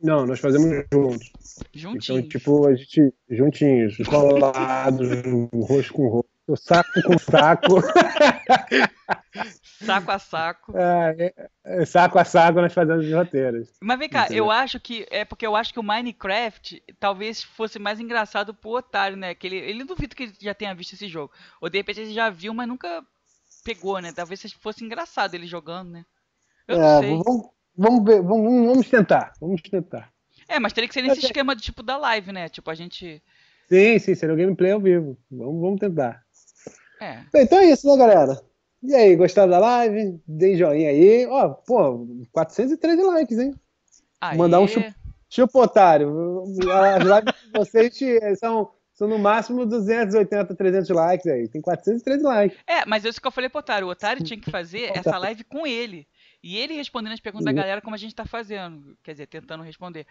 Não, nós fazemos juntos. Juntinhos? Então, tipo, a gente, juntinhos, colados, rosto com rosto, saco com saco. saco a saco. É, é, saco a saco nós fazemos os roteiros. Mas vem cá, Entendeu? eu acho que. É porque eu acho que o Minecraft talvez fosse mais engraçado pro otário, né? Que ele, ele duvido que ele já tenha visto esse jogo. Ou de repente ele já viu, mas nunca pegou, né? Talvez fosse engraçado ele jogando, né? Eu é, vamos, vamos ver, vamos, vamos tentar, vamos tentar. É, mas teria que ser nesse esquema do tipo da live, né? Tipo, a gente. Sim, sim, seria o gameplay ao vivo. Vamos, vamos tentar. É. Então é isso, né, galera? E aí, gostaram da live? Deem joinha aí. Ó, pô, 413 likes, hein? Aê. Mandar um chup, otário. As lives de vocês são são no máximo 280, 300 likes aí. Tem 413 likes. É, mas isso que eu falei pro Otário. O Otário tinha que fazer essa live com ele. E ele respondendo as perguntas uhum. da galera como a gente tá fazendo. Quer dizer, tentando responder.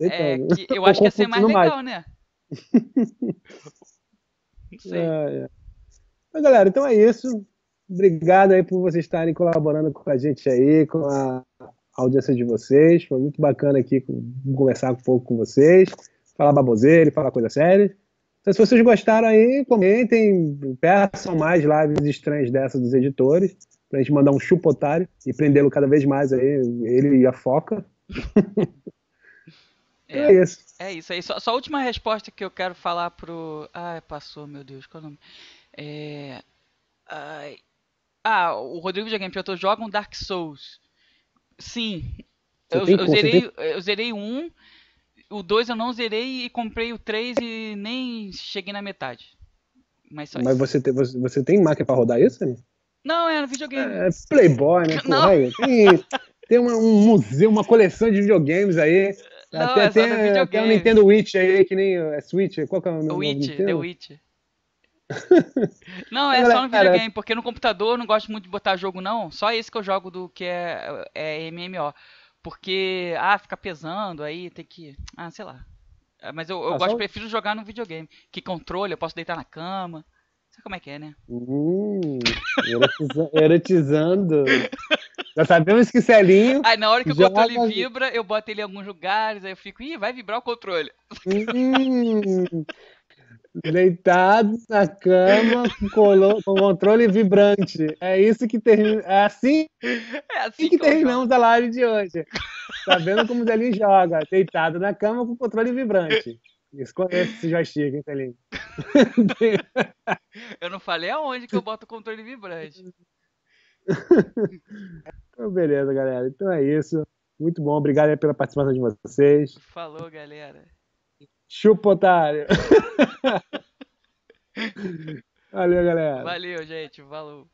É, que eu acho que ia ser mais legal, né? Não sei. É, é. Mas, galera, então é isso. Obrigado aí por vocês estarem colaborando com a gente aí, com a audiência de vocês. Foi muito bacana aqui conversar um pouco com vocês, falar baboseira e falar coisa séria. Então, se vocês gostaram aí, comentem, peçam mais lives estranhas dessas dos editores, pra gente mandar um chupotário e prendê-lo cada vez mais aí, ele e a foca. É, é, isso. É isso aí. Só, só, a última resposta que eu quero falar pro. Ah, passou, meu Deus, qual é o nome? É... Ai... Ah, o Rodrigo Videogame perguntou: jogam Dark Souls? Sim. Eu, eu, zerei, eu zerei um o 2 eu não zerei e comprei o 3 e nem cheguei na metade. Mas só Mas isso. Você, tem, você, você tem máquina pra rodar isso, né? Não, é no videogame. É, Playboy, né? Porra, tem, tem uma, um museu, uma coleção de videogames aí. Não, até, é tem, até o Nintendo Witch aí, que nem é Switch. Qual que é o nome? Witch, The Witch. não, é só no videogame, porque no computador eu não gosto muito de botar jogo, não. Só esse que eu jogo do que é, é MMO. Porque, ah, fica pesando, aí tem que. Ah, sei lá. É, mas eu, eu ah, gosto, só... prefiro jogar no videogame. Que controle, eu posso deitar na cama. Sabe como é que é, né? Hum, erotizando. Já sabemos que Celinho. Aí na hora que o controle vibra, eu boto ele em alguns lugares, aí eu fico, ih, vai vibrar o controle. Hum, Deitado na cama com, com controle vibrante. É isso que termina. É assim, é assim que, que terminamos a live de hoje. Tá vendo como o Zelinho joga? Deitado na cama com controle vibrante. Isso conhece esse joystick, hein, Zelinho? Eu não falei aonde que eu boto o controle vibrante. Então, beleza, galera. Então é isso. Muito bom. Obrigado pela participação de vocês. Falou, galera. Chupa, otário. Valeu, galera. Valeu, gente. Falou.